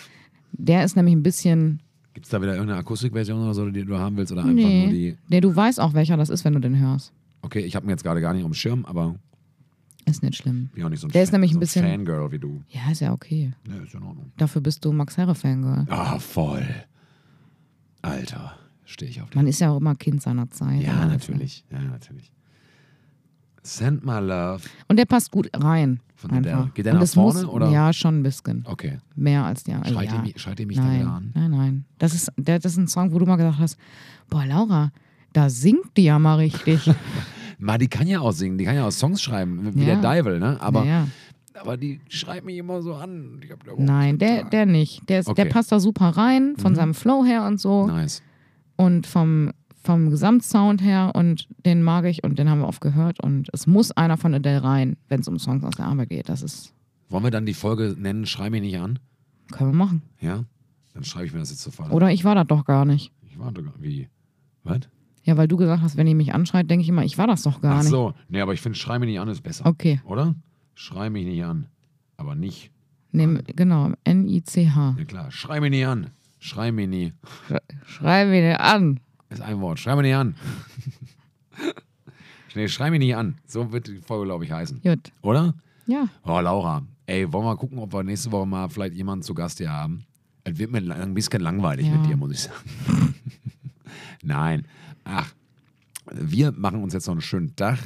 Der ist nämlich ein bisschen. Gibt es da wieder irgendeine Akustikversion oder so, die du haben willst? Oder einfach nee. nur die. Nee, du weißt auch, welcher das ist, wenn du den hörst. Okay, ich habe ihn jetzt gerade gar nicht auf dem Schirm, aber ist nicht schlimm. Bin auch nicht so ein Der Fan, ist nämlich so ein bisschen. Fangirl wie du. Ja, ist ja okay. Ja, ist in Ordnung. Dafür bist du Max Herre Fangirl. Ah, voll. Alter, stehe ich auf den. Man ist ja auch immer Kind seiner Zeit. Ja, natürlich. Ja, natürlich. Send my love. Und der passt gut rein. Von. Der, geht der nach vorne? Muss, oder? Ja, schon ein bisschen. Okay. Mehr als die anderen. Schreit, ja. ihr, schreit ihr mich nein, da an? Nein, nein. Das ist, das ist ein Song, wo du mal gesagt hast: Boah, Laura, da singt die ja mal richtig. Mal, die kann ja auch singen, die kann ja auch Songs schreiben, wie ja. der Dival, ne? Aber, ja. aber die schreibt mich immer so an. Nein, der, der nicht. Der, ist, okay. der passt da super rein, von mhm. seinem Flow her und so. Nice. Und vom, vom Gesamtsound her und den mag ich und den haben wir oft gehört. Und es muss einer von Adele rein, wenn es um Songs aus der Arbeit geht. Das ist. Wollen wir dann die Folge nennen, Schrei mich nicht an? Können wir machen. Ja? Dann schreibe ich mir das jetzt sofort. Oder ich war da doch gar nicht. Ich war da gar Wie? Was? Ja, weil du gesagt hast, wenn ihr mich anschreit, denke ich immer, ich war das doch gar Ach nicht. Ach so, nee, aber ich finde, schrei mich nicht an ist besser. Okay. Oder? Schrei mich nicht an. Aber nicht. Nee, genau, N-I-C-H. Ja klar, schrei mich nicht an. Schrei mich nie. Schrei mich nicht an. Ist ein Wort. Schrei mich nicht an. nee, schrei mich nicht an. So wird die Folge, glaube ich, heißen. Gut. Oder? Ja. Oh, Laura. Ey, wollen wir mal gucken, ob wir nächste Woche mal vielleicht jemanden zu Gast hier haben? Es wird mir ein bisschen langweilig ja. mit dir, muss ich sagen. Nein. Ach, wir machen uns jetzt noch einen schönen Tag.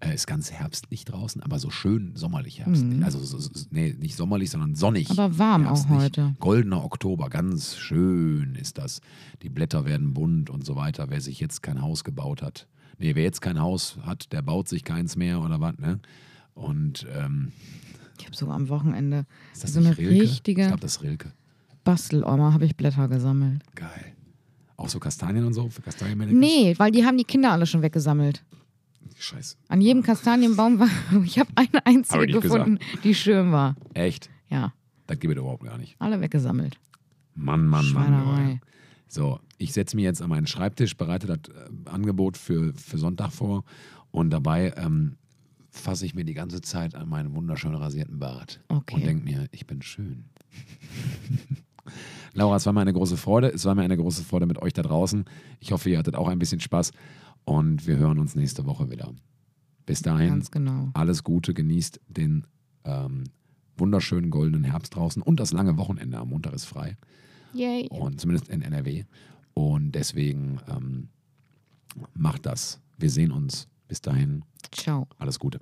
Äh, ist ganz herbstlich draußen, aber so schön sommerlich herbstlich. Mhm. Also, so, so, nee, nicht sommerlich, sondern sonnig. Aber warm auch heute. Goldener Oktober, ganz schön ist das. Die Blätter werden bunt und so weiter. Wer sich jetzt kein Haus gebaut hat. Nee, wer jetzt kein Haus hat, der baut sich keins mehr oder was, ne? Und ähm, Ich habe sogar am Wochenende ist das so eine Rilke? Ich richtige glaube, das ist Rilke. Bastelorma, habe ich Blätter gesammelt. Geil. Auch so Kastanien und so für Kastanienmännchen? Nee, weil die haben die Kinder alle schon weggesammelt. Scheiße. An jedem Kastanienbaum war, ich habe eine einzige Hab ich gefunden, die schön war. Echt? Ja, Das gibt es überhaupt gar nicht. alle weggesammelt. Mann, Mann, Mann. So, ich setze mich jetzt an meinen Schreibtisch, bereite das äh, Angebot für, für Sonntag vor und dabei ähm, fasse ich mir die ganze Zeit an meinen wunderschön rasierten Bart Okay. und denke mir, ich bin schön. Laura, es war mir eine große Freude. Es war mir eine große Freude mit euch da draußen. Ich hoffe, ihr hattet auch ein bisschen Spaß und wir hören uns nächste Woche wieder. Bis dahin, Ganz genau. alles Gute, genießt den ähm, wunderschönen goldenen Herbst draußen und das lange Wochenende. Am Montag ist frei Yay. und zumindest in NRW. Und deswegen ähm, macht das. Wir sehen uns. Bis dahin, Ciao. alles Gute.